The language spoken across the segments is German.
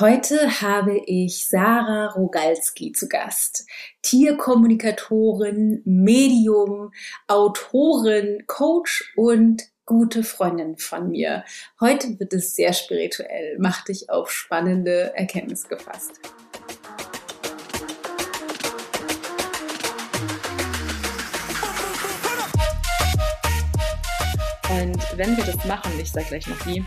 Heute habe ich Sarah Rogalski zu Gast. Tierkommunikatorin, Medium, Autorin, Coach und gute Freundin von mir. Heute wird es sehr spirituell, mach dich auf spannende Erkenntnisse gefasst. Und wenn wir das machen, ich sage gleich noch wie,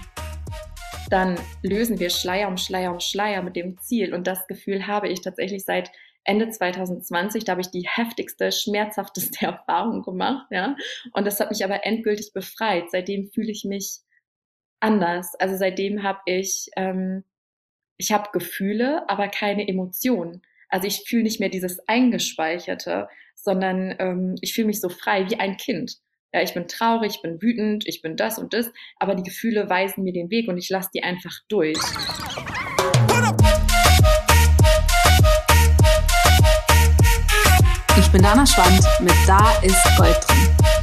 dann lösen wir Schleier um Schleier um Schleier mit dem Ziel. Und das Gefühl habe ich tatsächlich seit Ende 2020. Da habe ich die heftigste, schmerzhafteste Erfahrung gemacht. Ja? Und das hat mich aber endgültig befreit. Seitdem fühle ich mich anders. Also seitdem habe ich, ähm, ich habe Gefühle, aber keine Emotionen. Also ich fühle nicht mehr dieses Eingespeicherte, sondern ähm, ich fühle mich so frei wie ein Kind. Ja, ich bin traurig, ich bin wütend, ich bin das und das, aber die Gefühle weisen mir den Weg und ich lasse die einfach durch. Ich bin Dana Schwand mit Da ist Gold drin.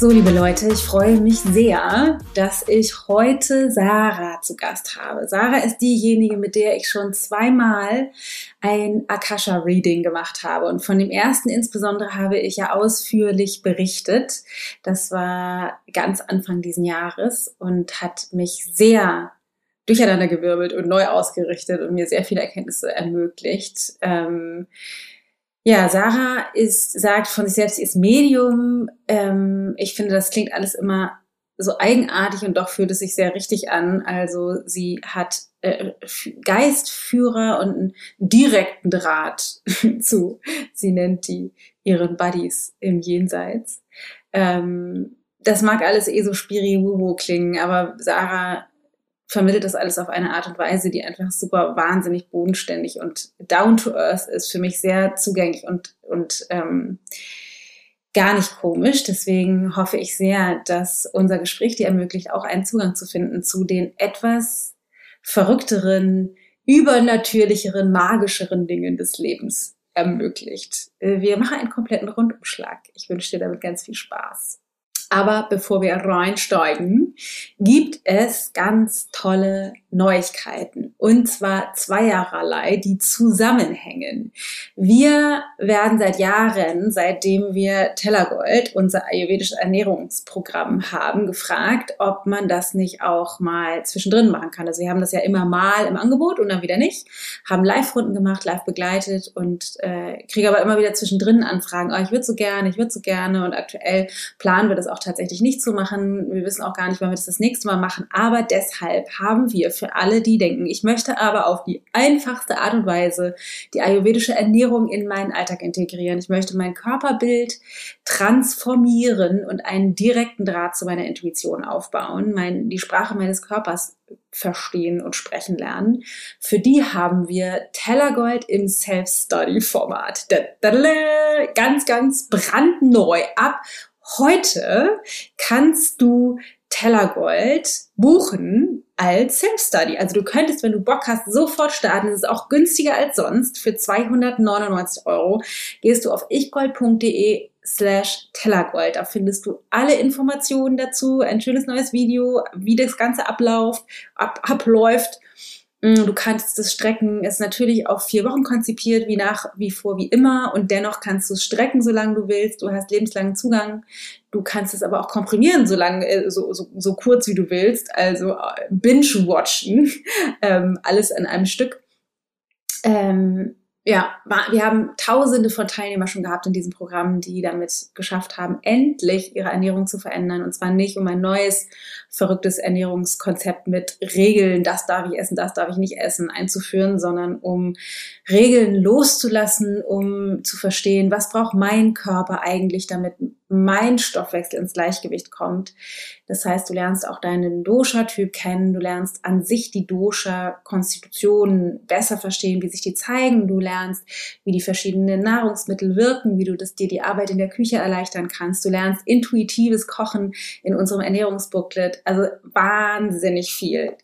So, liebe Leute, ich freue mich sehr, dass ich heute Sarah zu Gast habe. Sarah ist diejenige, mit der ich schon zweimal ein Akasha-Reading gemacht habe. Und von dem ersten insbesondere habe ich ja ausführlich berichtet. Das war ganz Anfang diesen Jahres und hat mich sehr durcheinandergewirbelt und neu ausgerichtet und mir sehr viele Erkenntnisse ermöglicht. Ähm, ja, Sarah ist, sagt von sich selbst, sie ist Medium. Ähm, ich finde, das klingt alles immer so eigenartig und doch fühlt es sich sehr richtig an. Also sie hat äh, Geistführer und einen direkten Draht zu. Sie nennt die ihren Buddies im Jenseits. Ähm, das mag alles eh so spiriwuwu klingen, aber Sarah vermittelt das alles auf eine Art und Weise, die einfach super wahnsinnig bodenständig und down to earth ist, für mich sehr zugänglich und, und ähm, gar nicht komisch. Deswegen hoffe ich sehr, dass unser Gespräch dir ermöglicht, auch einen Zugang zu finden zu den etwas verrückteren, übernatürlicheren, magischeren Dingen des Lebens ermöglicht. Äh, wir machen einen kompletten Rundumschlag. Ich wünsche dir damit ganz viel Spaß. Aber bevor wir reinsteigen, gibt es ganz tolle Neuigkeiten. Und zwar zweierlei, die zusammenhängen. Wir werden seit Jahren, seitdem wir Tellergold, unser ayurvedisches Ernährungsprogramm haben, gefragt, ob man das nicht auch mal zwischendrin machen kann. Also wir haben das ja immer mal im Angebot und dann wieder nicht. Haben Live-Runden gemacht, live begleitet und äh, kriege aber immer wieder zwischendrin Anfragen. Oh, ich würde so gerne, ich würde so gerne. Und aktuell planen wir das auch auch tatsächlich nicht zu machen. Wir wissen auch gar nicht, wann wir das das nächste Mal machen. Aber deshalb haben wir für alle, die denken, ich möchte aber auf die einfachste Art und Weise die ayurvedische Ernährung in meinen Alltag integrieren. Ich möchte mein Körperbild transformieren und einen direkten Draht zu meiner Intuition aufbauen, mein, die Sprache meines Körpers verstehen und sprechen lernen. Für die haben wir Tellergold im Self-Study-Format. Ganz, ganz brandneu ab Heute kannst du Tellergold buchen als Self-Study. Also du könntest, wenn du Bock hast, sofort starten. Es ist auch günstiger als sonst. Für 299 Euro gehst du auf ichgold.de slash Tellergold. Da findest du alle Informationen dazu, ein schönes neues Video, wie das Ganze abläuft, ab, abläuft du kannst das strecken, ist natürlich auf vier Wochen konzipiert, wie nach, wie vor, wie immer. Und dennoch kannst du es strecken, solange du willst. Du hast lebenslangen Zugang. Du kannst es aber auch komprimieren, solange, äh, so, so, so kurz wie du willst. Also äh, binge-watchen. ähm, alles an einem Stück. Ähm, ja, wir haben tausende von Teilnehmern schon gehabt in diesem Programm, die damit geschafft haben, endlich ihre Ernährung zu verändern. Und zwar nicht um ein neues, verrücktes Ernährungskonzept mit Regeln, das darf ich essen, das darf ich nicht essen, einzuführen, sondern um Regeln loszulassen, um zu verstehen, was braucht mein Körper eigentlich, damit mein Stoffwechsel ins Gleichgewicht kommt. Das heißt, du lernst auch deinen Dosha-Typ kennen, du lernst an sich die Dosha-Konstitutionen besser verstehen, wie sich die zeigen, du lernst, wie die verschiedenen Nahrungsmittel wirken, wie du das dir die Arbeit in der Küche erleichtern kannst, du lernst intuitives Kochen in unserem Ernährungsbooklet, also wahnsinnig viel.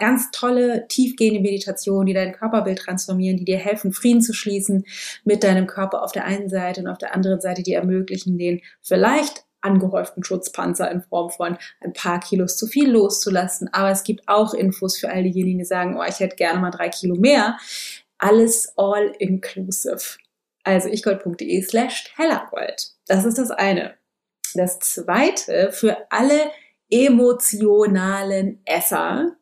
Ganz tolle, tiefgehende Meditationen, die dein Körperbild transformieren, die dir helfen, Frieden zu schließen mit deinem Körper auf der einen Seite und auf der anderen Seite, die ermöglichen den vielleicht angehäuften Schutzpanzer in Form von ein paar Kilos zu viel loszulassen. Aber es gibt auch Infos für all diejenigen, die sagen, oh, ich hätte gerne mal drei Kilo mehr. Alles all inclusive. Also ichgold.de slash hellergold. Das ist das eine. Das zweite, für alle emotionalen Esser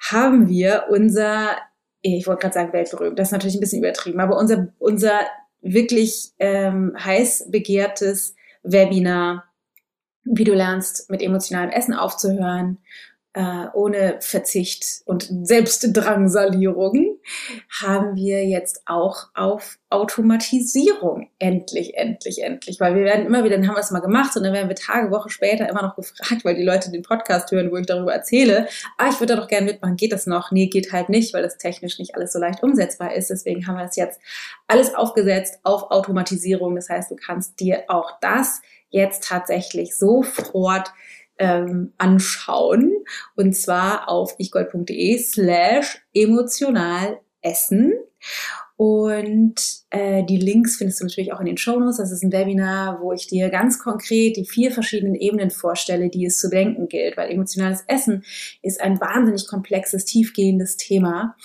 haben wir unser, ich wollte gerade sagen weltberühmt, das ist natürlich ein bisschen übertrieben, aber unser, unser wirklich ähm, heiß begehrtes Webinar, wie du lernst, mit emotionalem Essen aufzuhören äh, ohne Verzicht und Selbstdrangsalierung, haben wir jetzt auch auf Automatisierung endlich, endlich, endlich. Weil wir werden immer wieder, dann haben wir es mal gemacht und dann werden wir Tage, Woche später immer noch gefragt, weil die Leute den Podcast hören, wo ich darüber erzähle, ah, ich würde da doch gerne mitmachen, geht das noch? Nee, geht halt nicht, weil das technisch nicht alles so leicht umsetzbar ist. Deswegen haben wir das jetzt alles aufgesetzt auf Automatisierung. Das heißt, du kannst dir auch das jetzt tatsächlich sofort ähm, anschauen. Und zwar auf ichgold.de slash emotional essen. Und äh, die Links findest du natürlich auch in den Shownotes. Das ist ein Webinar, wo ich dir ganz konkret die vier verschiedenen Ebenen vorstelle, die es zu denken gilt. Weil emotionales Essen ist ein wahnsinnig komplexes, tiefgehendes Thema.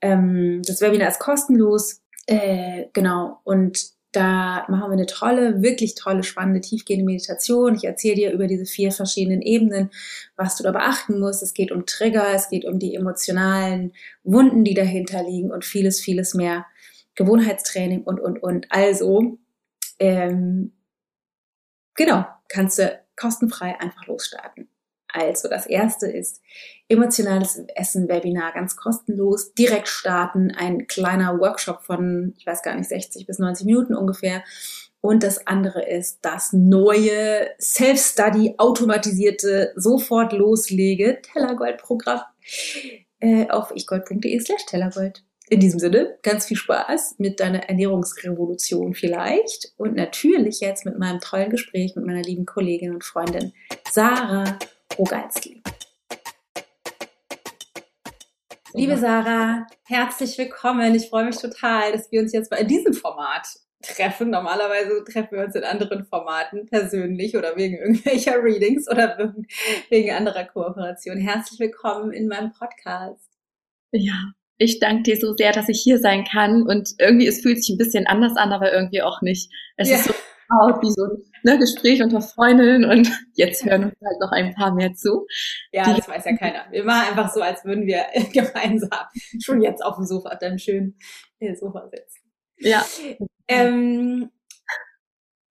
Ähm, das Webinar ist kostenlos. Äh, genau. Und da machen wir eine tolle, wirklich tolle, spannende, tiefgehende Meditation. Ich erzähle dir über diese vier verschiedenen Ebenen, was du da beachten musst. Es geht um Trigger, es geht um die emotionalen Wunden, die dahinter liegen und vieles, vieles mehr. Gewohnheitstraining und, und, und. Also, ähm, genau, kannst du kostenfrei einfach losstarten. Also das erste ist emotionales Essen Webinar, ganz kostenlos, direkt starten, ein kleiner Workshop von, ich weiß gar nicht, 60 bis 90 Minuten ungefähr. Und das andere ist das neue Self-Study automatisierte sofort loslege Tellergold-Programm äh, auf ichgold.de slash Tellergold. In diesem Sinne, ganz viel Spaß mit deiner Ernährungsrevolution vielleicht und natürlich jetzt mit meinem tollen Gespräch mit meiner lieben Kollegin und Freundin Sarah Rogalski. Liebe Sarah, herzlich willkommen. Ich freue mich total, dass wir uns jetzt mal in diesem Format treffen. Normalerweise treffen wir uns in anderen Formaten persönlich oder wegen irgendwelcher Readings oder wegen anderer Kooperation. Herzlich willkommen in meinem Podcast. Ja, ich danke dir so sehr, dass ich hier sein kann und irgendwie es fühlt sich ein bisschen anders an, aber irgendwie auch nicht. Es ja. ist so wie so ein ne, Gespräch unter Freundinnen und jetzt hören uns halt noch ein paar mehr zu. Ja, das weiß ja keiner. Wir machen einfach so, als würden wir gemeinsam schon jetzt auf dem Sofa, dann schön im Sofa sitzen. Ja. Ähm,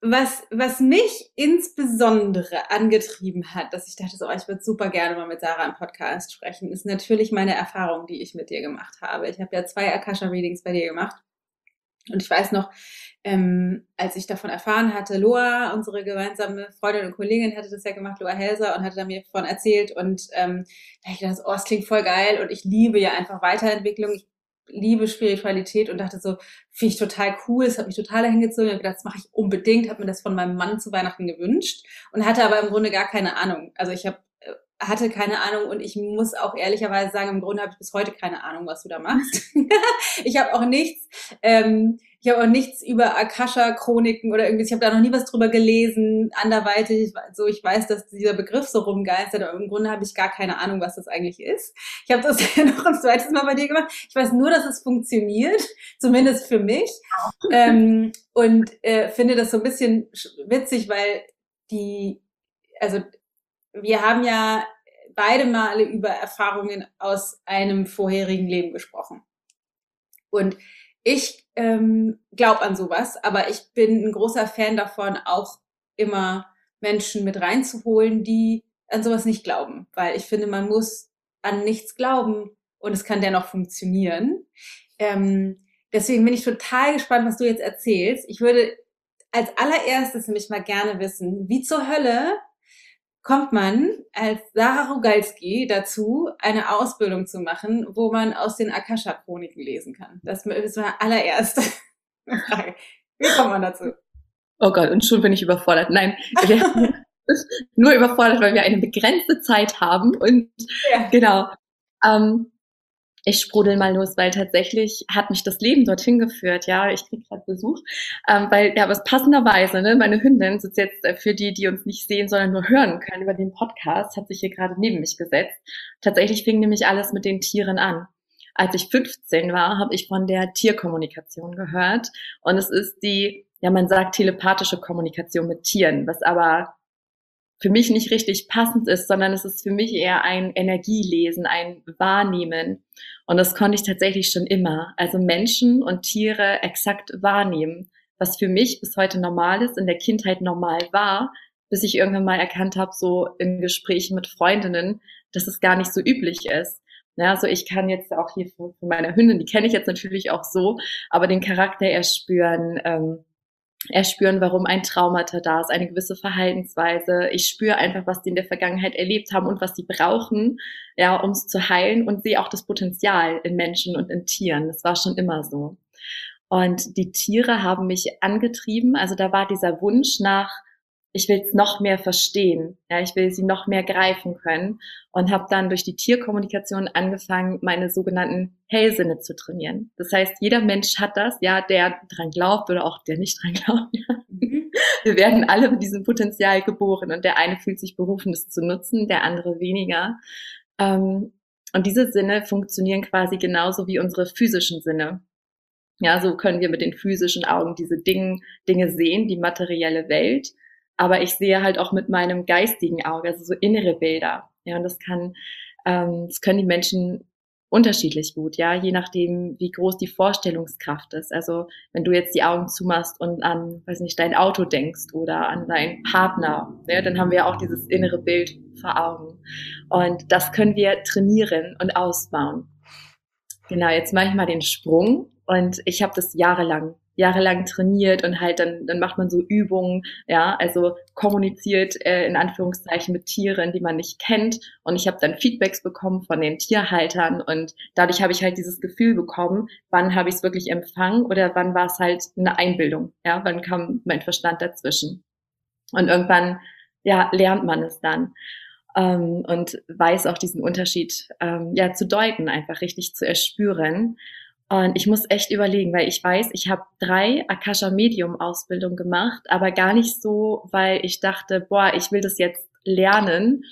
was, was mich insbesondere angetrieben hat, dass ich dachte, so, oh, ich würde super gerne mal mit Sarah im Podcast sprechen, ist natürlich meine Erfahrung, die ich mit dir gemacht habe. Ich habe ja zwei Akasha-Readings bei dir gemacht. Und ich weiß noch, ähm, als ich davon erfahren hatte, Loa, unsere gemeinsame Freundin und Kollegin, hatte das ja gemacht, Loa Helser, und hatte da mir davon erzählt. Und ähm, da ich dachte, oh, es klingt voll geil und ich liebe ja einfach Weiterentwicklung. Ich liebe Spiritualität und dachte so, finde ich total cool, es hat mich total hingezogen. Ich habe gedacht, das mache ich unbedingt, habe mir das von meinem Mann zu Weihnachten gewünscht und hatte aber im Grunde gar keine Ahnung. Also ich habe hatte keine Ahnung und ich muss auch ehrlicherweise sagen, im Grunde habe ich bis heute keine Ahnung, was du da machst. ich habe auch nichts, ähm, ich habe auch nichts über Akasha-Chroniken oder irgendwie, ich habe da noch nie was drüber gelesen, anderweitig, so ich weiß, dass dieser Begriff so rumgeistert, aber im Grunde habe ich gar keine Ahnung, was das eigentlich ist. Ich habe das ja noch ein zweites Mal bei dir gemacht. Ich weiß nur, dass es funktioniert, zumindest für mich. ähm, und äh, finde das so ein bisschen witzig, weil die, also wir haben ja beide Male über Erfahrungen aus einem vorherigen Leben gesprochen. Und ich ähm, glaube an sowas, aber ich bin ein großer Fan davon, auch immer Menschen mit reinzuholen, die an sowas nicht glauben, weil ich finde, man muss an nichts glauben und es kann dennoch funktionieren. Ähm, deswegen bin ich total gespannt, was du jetzt erzählst. Ich würde als allererstes nämlich mal gerne wissen, wie zur Hölle kommt man als Sarah Rogalski dazu, eine Ausbildung zu machen, wo man aus den Akasha-Chroniken lesen kann? Das ist meine allererste Frage. Wie kommt man dazu? Oh Gott, und schon bin ich überfordert. Nein, nur überfordert, weil wir eine begrenzte Zeit haben und ja. genau. Ähm, ich sprudel mal los, weil tatsächlich hat mich das Leben dorthin geführt. Ja, ich krieg gerade Besuch, ähm, weil ja, was passenderweise, ne, meine Hündin sitzt jetzt äh, für die, die uns nicht sehen, sondern nur hören können über den Podcast, hat sich hier gerade neben mich gesetzt. Tatsächlich fing nämlich alles mit den Tieren an. Als ich 15 war, habe ich von der Tierkommunikation gehört und es ist die, ja, man sagt telepathische Kommunikation mit Tieren, was aber für mich nicht richtig passend ist, sondern es ist für mich eher ein Energielesen, ein Wahrnehmen. Und das konnte ich tatsächlich schon immer. Also Menschen und Tiere exakt wahrnehmen, was für mich bis heute normal ist, in der Kindheit normal war, bis ich irgendwann mal erkannt habe, so in Gesprächen mit Freundinnen, dass es gar nicht so üblich ist. Ja, also ich kann jetzt auch hier von, meiner Hündin, die kenne ich jetzt natürlich auch so, aber den Charakter erst spüren, ähm, erspüren, warum ein Traumata da ist, eine gewisse Verhaltensweise. Ich spüre einfach, was die in der Vergangenheit erlebt haben und was sie brauchen, ja, um es zu heilen und sehe auch das Potenzial in Menschen und in Tieren. Das war schon immer so. Und die Tiere haben mich angetrieben. Also da war dieser Wunsch nach ich will es noch mehr verstehen, ja, ich will sie noch mehr greifen können und habe dann durch die Tierkommunikation angefangen, meine sogenannten Hellsinne zu trainieren. Das heißt, jeder Mensch hat das, ja, der dran glaubt oder auch der nicht dran glaubt. Ja. Mhm. Wir werden alle mit diesem Potenzial geboren und der eine fühlt sich berufen, das zu nutzen, der andere weniger. Ähm, und diese Sinne funktionieren quasi genauso wie unsere physischen Sinne. Ja, so können wir mit den physischen Augen diese Dinge, Dinge sehen, die materielle Welt aber ich sehe halt auch mit meinem geistigen Auge, also so innere Bilder. Ja, und das kann, ähm, das können die Menschen unterschiedlich gut, ja, je nachdem, wie groß die Vorstellungskraft ist. Also wenn du jetzt die Augen zumachst und an, weiß nicht, dein Auto denkst oder an deinen Partner, ja, dann haben wir auch dieses innere Bild vor Augen. Und das können wir trainieren und ausbauen. Genau, jetzt mache ich mal den Sprung und ich habe das jahrelang jahrelang trainiert und halt dann, dann macht man so Übungen, ja, also kommuniziert äh, in Anführungszeichen mit Tieren, die man nicht kennt. Und ich habe dann Feedbacks bekommen von den Tierhaltern und dadurch habe ich halt dieses Gefühl bekommen, wann habe ich es wirklich empfangen oder wann war es halt eine Einbildung, ja, wann kam mein Verstand dazwischen. Und irgendwann, ja, lernt man es dann. Ähm, und weiß auch diesen Unterschied ähm, ja zu deuten, einfach richtig zu erspüren. Und ich muss echt überlegen, weil ich weiß, ich habe drei Akasha Medium Ausbildung gemacht, aber gar nicht so, weil ich dachte, boah, ich will das jetzt lernen,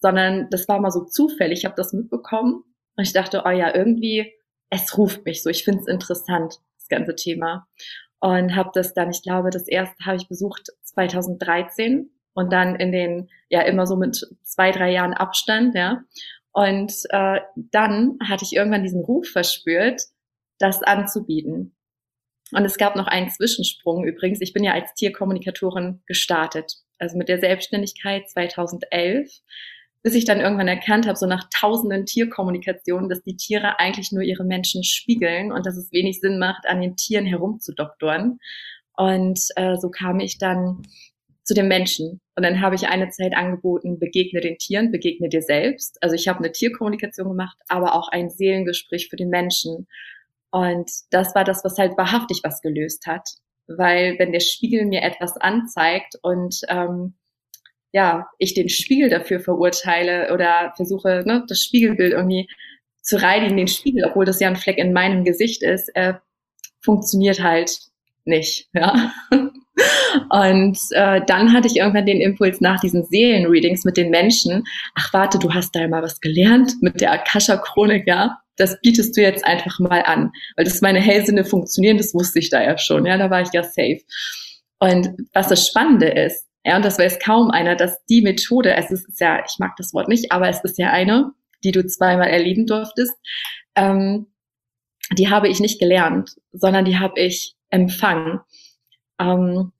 sondern das war mal so zufällig. Ich habe das mitbekommen und ich dachte, oh ja, irgendwie, es ruft mich so. Ich finde es interessant, das ganze Thema. Und habe das dann, ich glaube, das erste habe ich besucht 2013 und dann in den, ja, immer so mit zwei, drei Jahren Abstand, ja. Und äh, dann hatte ich irgendwann diesen Ruf verspürt, das anzubieten. Und es gab noch einen Zwischensprung übrigens. Ich bin ja als Tierkommunikatorin gestartet, also mit der Selbstständigkeit 2011, bis ich dann irgendwann erkannt habe, so nach tausenden Tierkommunikationen, dass die Tiere eigentlich nur ihre Menschen spiegeln und dass es wenig Sinn macht, an den Tieren herumzudoktoren. Und äh, so kam ich dann zu den Menschen. Und dann habe ich eine Zeit angeboten, begegne den Tieren, begegne dir selbst. Also ich habe eine Tierkommunikation gemacht, aber auch ein Seelengespräch für den Menschen. Und das war das, was halt wahrhaftig was gelöst hat. Weil wenn der Spiegel mir etwas anzeigt und ähm, ja, ich den Spiegel dafür verurteile oder versuche, ne, das Spiegelbild irgendwie zu reinigen, den Spiegel, obwohl das ja ein Fleck in meinem Gesicht ist, äh, funktioniert halt nicht. Ja. Und äh, dann hatte ich irgendwann den Impuls nach diesen Seelenreadings mit den Menschen, ach warte, du hast da mal was gelernt mit der Akasha-Chronik, ja das bietest du jetzt einfach mal an. Weil das meine Hellsinne funktionieren, das wusste ich da ja schon. Ja, da war ich ja safe. Und was das Spannende ist, ja, und das weiß kaum einer, dass die Methode, es ist ja, ich mag das Wort nicht, aber es ist ja eine, die du zweimal erleben durftest, ähm, die habe ich nicht gelernt, sondern die habe ich empfangen. Ähm,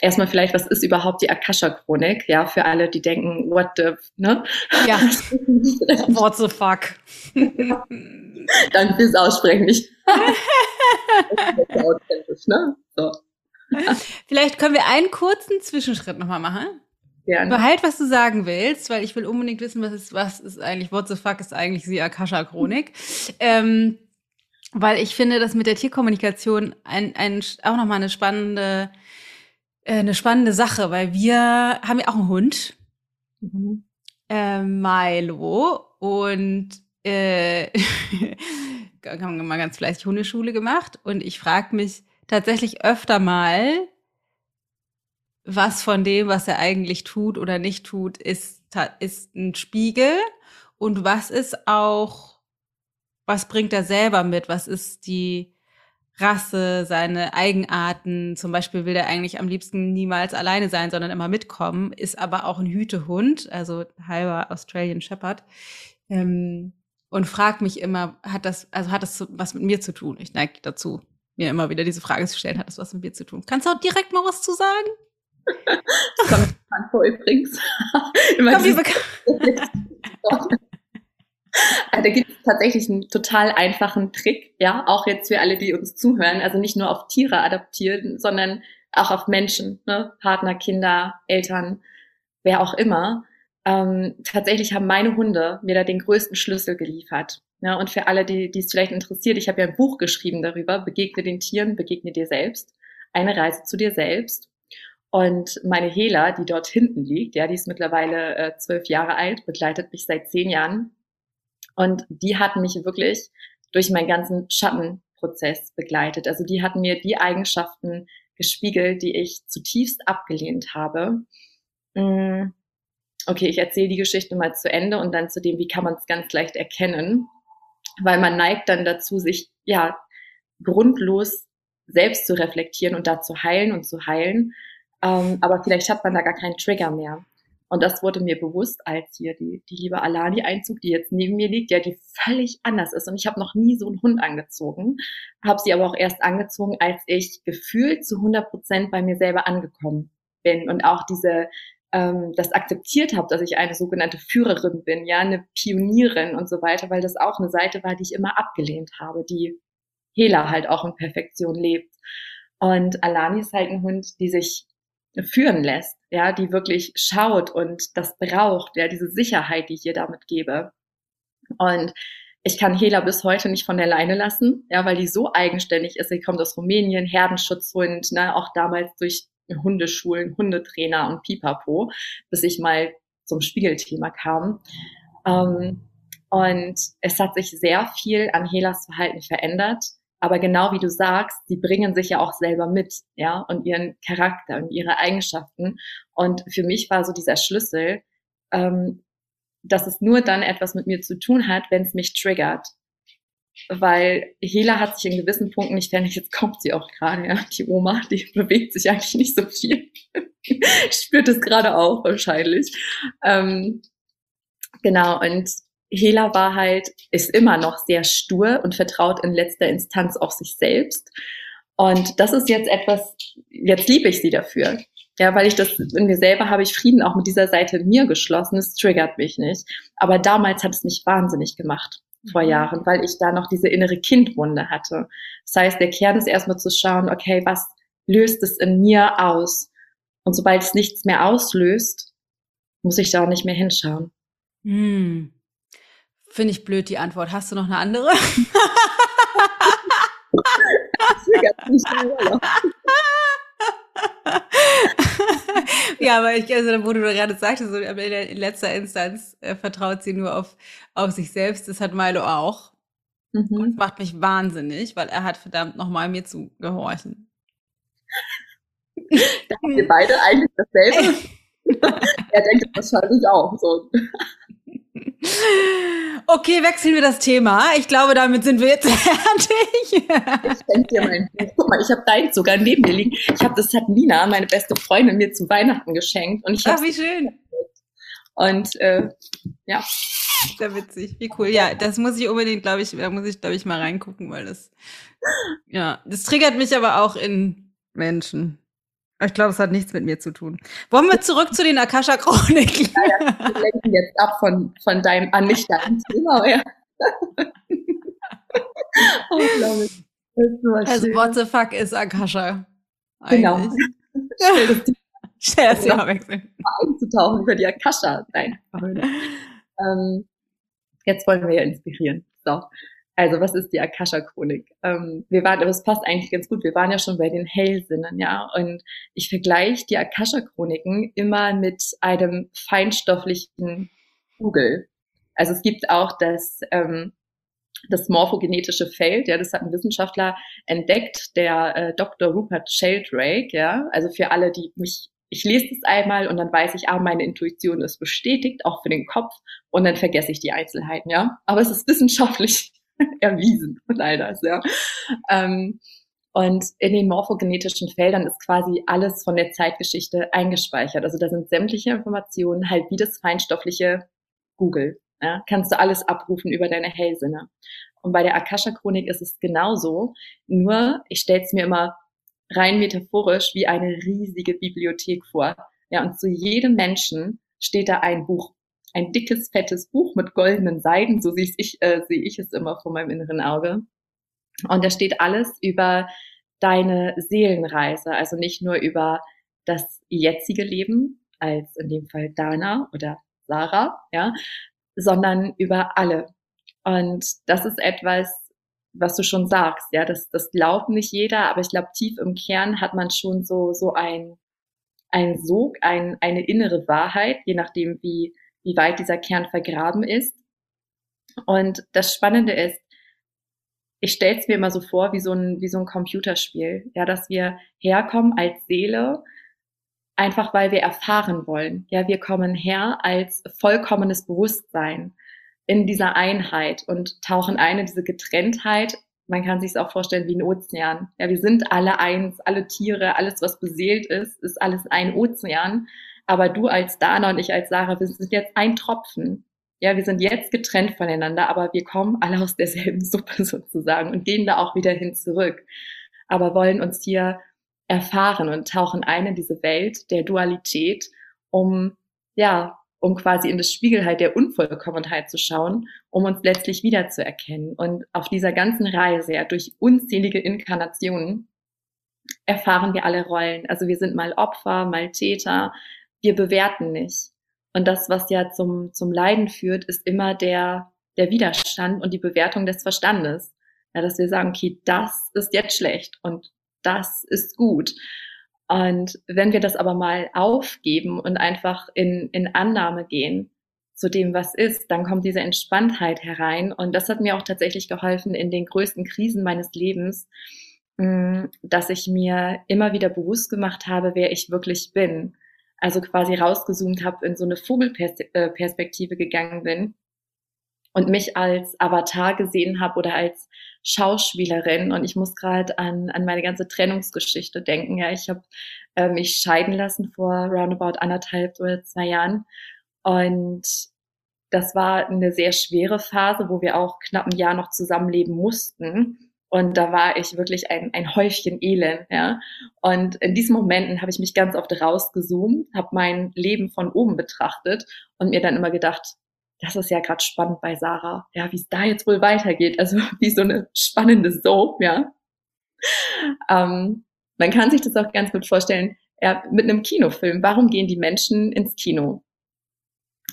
erstmal vielleicht, was ist überhaupt die Akasha-Chronik? Ja, für alle, die denken, what the, ne? Ja, what the fuck? Danke fürs Aussprechen. Ich authentisch, ne? So. Vielleicht können wir einen kurzen Zwischenschritt nochmal machen. Gerne. Behalt, was du sagen willst, weil ich will unbedingt wissen, was ist, was ist eigentlich, what the fuck ist eigentlich die Akasha-Chronik. Ähm, weil ich finde, dass mit der Tierkommunikation ein, ein, auch nochmal eine spannende äh, eine spannende Sache, weil wir haben ja auch einen Hund, mhm. äh, Milo, und äh, haben mal ganz fleißig Hundeschule gemacht. Und ich frage mich tatsächlich öfter mal, was von dem, was er eigentlich tut oder nicht tut, ist, ist ein Spiegel? Und was ist auch, was bringt er selber mit? Was ist die Rasse, seine Eigenarten? Zum Beispiel will er eigentlich am liebsten niemals alleine sein, sondern immer mitkommen, ist aber auch ein Hütehund, also halber Australian Shepherd. Ähm, und frag mich immer, hat das, also hat das was mit mir zu tun? Ich neige dazu, mir immer wieder diese Frage zu stellen, hat das was mit mir zu tun? Kannst du auch direkt mal was zu sagen? Das kommt bekannt vor übrigens. Immer Komm, also, da gibt es tatsächlich einen total einfachen Trick, ja, auch jetzt für alle, die uns zuhören, also nicht nur auf Tiere adaptieren, sondern auch auf Menschen, ne? Partner, Kinder, Eltern, wer auch immer. Ähm, tatsächlich haben meine Hunde mir da den größten Schlüssel geliefert. Ja, und für alle, die, die es vielleicht interessiert, ich habe ja ein Buch geschrieben darüber, begegne den Tieren, begegne dir selbst. Eine Reise zu dir selbst. Und meine Hela, die dort hinten liegt, ja, die ist mittlerweile äh, zwölf Jahre alt, begleitet mich seit zehn Jahren. Und die hat mich wirklich durch meinen ganzen Schattenprozess begleitet. Also die hatten mir die Eigenschaften gespiegelt, die ich zutiefst abgelehnt habe. Mm okay, ich erzähle die Geschichte mal zu Ende und dann zu dem, wie kann man es ganz leicht erkennen, weil man neigt dann dazu, sich ja grundlos selbst zu reflektieren und da zu heilen und zu heilen, ähm, aber vielleicht hat man da gar keinen Trigger mehr. Und das wurde mir bewusst, als hier die, die liebe Alani Einzug, die jetzt neben mir liegt, ja, die völlig anders ist. Und ich habe noch nie so einen Hund angezogen, habe sie aber auch erst angezogen, als ich gefühlt zu 100 Prozent bei mir selber angekommen bin und auch diese ähm, das akzeptiert habe, dass ich eine sogenannte Führerin bin, ja, eine Pionierin und so weiter, weil das auch eine Seite war, die ich immer abgelehnt habe, die Hela halt auch in Perfektion lebt. Und Alani ist halt ein Hund, die sich führen lässt, ja, die wirklich schaut und das braucht, ja, diese Sicherheit, die ich ihr damit gebe. Und ich kann Hela bis heute nicht von der Leine lassen, ja, weil die so eigenständig ist. Sie kommt aus Rumänien, Herdenschutzhund, ne, auch damals durch Hundeschulen, Hundetrainer und Pipapo, bis ich mal zum Spiegelthema kam. Ähm, und es hat sich sehr viel an Helas Verhalten verändert. Aber genau wie du sagst, die bringen sich ja auch selber mit, ja, und ihren Charakter und ihre Eigenschaften. Und für mich war so dieser Schlüssel, ähm, dass es nur dann etwas mit mir zu tun hat, wenn es mich triggert weil Hela hat sich in gewissen Punkten nicht verändert. Jetzt kommt sie auch gerade, ja. Die Oma, die bewegt sich eigentlich nicht so viel. Spürt es gerade auch wahrscheinlich. Ähm, genau, und Hela war halt, ist immer noch sehr stur und vertraut in letzter Instanz auch sich selbst. Und das ist jetzt etwas, jetzt liebe ich sie dafür. Ja, weil ich das in mir selber habe ich Frieden auch mit dieser Seite in mir geschlossen. Es triggert mich nicht. Aber damals hat es mich wahnsinnig gemacht vor mhm. Jahren, weil ich da noch diese innere Kindwunde hatte. Das heißt, der Kern ist erstmal zu schauen, okay, was löst es in mir aus? Und sobald es nichts mehr auslöst, muss ich da auch nicht mehr hinschauen. Hm. Finde ich blöd die Antwort. Hast du noch eine andere? ja, aber ich, also, wo du gerade sagtest, so in letzter Instanz äh, vertraut sie nur auf, auf sich selbst. Das hat Milo auch. Mhm. Und macht mich wahnsinnig, weil er hat verdammt nochmal mir zu gehorchen. Da haben wir beide eigentlich dasselbe. er denkt wahrscheinlich auch so. Okay, wechseln wir das Thema. Ich glaube, damit sind wir jetzt fertig. ich schenke dir mein Buch. Guck mal, ich habe deins sogar neben mir liegen. Ich habe das hat Nina, meine beste Freundin, mir zu Weihnachten geschenkt. Und ich Ach, wie schön. Und äh, ja. Sehr witzig, wie cool. Ja, das muss ich unbedingt, glaube ich, da muss ich, glaube ich, mal reingucken, weil das, ja, das triggert mich aber auch in Menschen. Ich glaube, es hat nichts mit mir zu tun. Wollen wir zurück zu den Akasha-Chroniken? Ja, ja, wir lenken jetzt ab von, von deinem, an nicht deinem Thema, ja. Unglaublich. Also, what the fuck ist Akasha? Genau. Stell das Stell das Thema wechseln. Einzutauchen über die Akasha. Nein. ähm, jetzt wollen wir ja inspirieren. So. Also, was ist die Akasha-Chronik? Ähm, wir waren, aber es passt eigentlich ganz gut. Wir waren ja schon bei den Hellsinnen, ja. Und ich vergleiche die Akasha-Chroniken immer mit einem feinstofflichen Kugel. Also es gibt auch das, ähm, das morphogenetische Feld, ja, das hat ein Wissenschaftler entdeckt, der äh, Dr. Rupert Sheldrake, ja, also für alle, die mich, ich lese das einmal und dann weiß ich, ah, meine Intuition ist bestätigt, auch für den Kopf, und dann vergesse ich die Einzelheiten, ja. Aber es ist wissenschaftlich erwiesen und all das, ja. Ähm, und in den morphogenetischen Feldern ist quasi alles von der Zeitgeschichte eingespeichert. Also da sind sämtliche Informationen halt wie das feinstoffliche Google. Ja, kannst du alles abrufen über deine Hellsinne. Und bei der Akasha-Chronik ist es genauso. Nur, ich stelle es mir immer rein metaphorisch wie eine riesige Bibliothek vor. Ja, und zu jedem Menschen steht da ein Buch. Ein dickes, fettes Buch mit goldenen Seiten, so sehe ich, äh, sehe ich es immer vor meinem inneren Auge. Und da steht alles über deine Seelenreise, also nicht nur über das jetzige Leben, als in dem Fall Dana oder Sarah, ja, sondern über alle. Und das ist etwas, was du schon sagst, ja, das, das glaubt nicht jeder, aber ich glaube, tief im Kern hat man schon so, so ein, ein Sog, ein, eine innere Wahrheit, je nachdem, wie, wie weit dieser Kern vergraben ist. Und das Spannende ist, ich stelle es mir immer so vor wie so ein wie so ein Computerspiel, ja, dass wir herkommen als Seele, einfach weil wir erfahren wollen. Ja, wir kommen her als vollkommenes Bewusstsein in dieser Einheit und tauchen ein in diese Getrenntheit. Man kann sich es auch vorstellen wie ein Ozean. Ja, wir sind alle eins, alle Tiere, alles was beseelt ist, ist alles ein Ozean. Aber du als Dana und ich als Sarah, wir sind jetzt ein Tropfen ja, wir sind jetzt getrennt voneinander, aber wir kommen alle aus derselben Suppe sozusagen und gehen da auch wieder hin zurück. Aber wollen uns hier erfahren und tauchen ein in diese Welt der Dualität, um, ja, um quasi in das Spiegelheit der Unvollkommenheit zu schauen, um uns letztlich wiederzuerkennen. Und auf dieser ganzen Reise, ja, durch unzählige Inkarnationen, erfahren wir alle Rollen. Also wir sind mal Opfer, mal Täter. Wir bewerten nicht. Und das, was ja zum, zum Leiden führt, ist immer der, der Widerstand und die Bewertung des Verstandes. Ja, dass wir sagen, okay, das ist jetzt schlecht und das ist gut. Und wenn wir das aber mal aufgeben und einfach in, in Annahme gehen zu dem, was ist, dann kommt diese Entspanntheit herein. Und das hat mir auch tatsächlich geholfen in den größten Krisen meines Lebens, mm, dass ich mir immer wieder bewusst gemacht habe, wer ich wirklich bin also quasi rausgezoomt habe, in so eine Vogelperspektive gegangen bin und mich als Avatar gesehen habe oder als Schauspielerin. Und ich muss gerade an, an meine ganze Trennungsgeschichte denken. Ja, ich habe äh, mich scheiden lassen vor roundabout anderthalb oder zwei Jahren. Und das war eine sehr schwere Phase, wo wir auch knapp ein Jahr noch zusammenleben mussten. Und da war ich wirklich ein, ein Häufchen Elend, ja. Und in diesen Momenten habe ich mich ganz oft rausgezoomt, habe mein Leben von oben betrachtet und mir dann immer gedacht, das ist ja gerade spannend bei Sarah, ja, wie es da jetzt wohl weitergeht. Also wie so eine spannende Soap, ja. Ähm, man kann sich das auch ganz gut vorstellen, ja, mit einem Kinofilm. Warum gehen die Menschen ins Kino?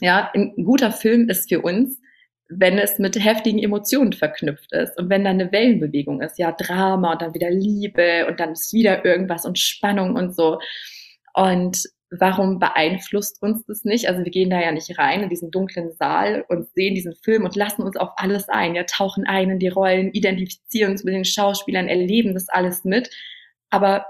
Ja, ein guter Film ist für uns wenn es mit heftigen Emotionen verknüpft ist und wenn da eine Wellenbewegung ist, ja, Drama und dann wieder Liebe und dann ist wieder irgendwas und Spannung und so. Und warum beeinflusst uns das nicht? Also wir gehen da ja nicht rein in diesen dunklen Saal und sehen diesen Film und lassen uns auf alles ein, ja, tauchen ein in die Rollen, identifizieren uns mit den Schauspielern, erleben das alles mit. Aber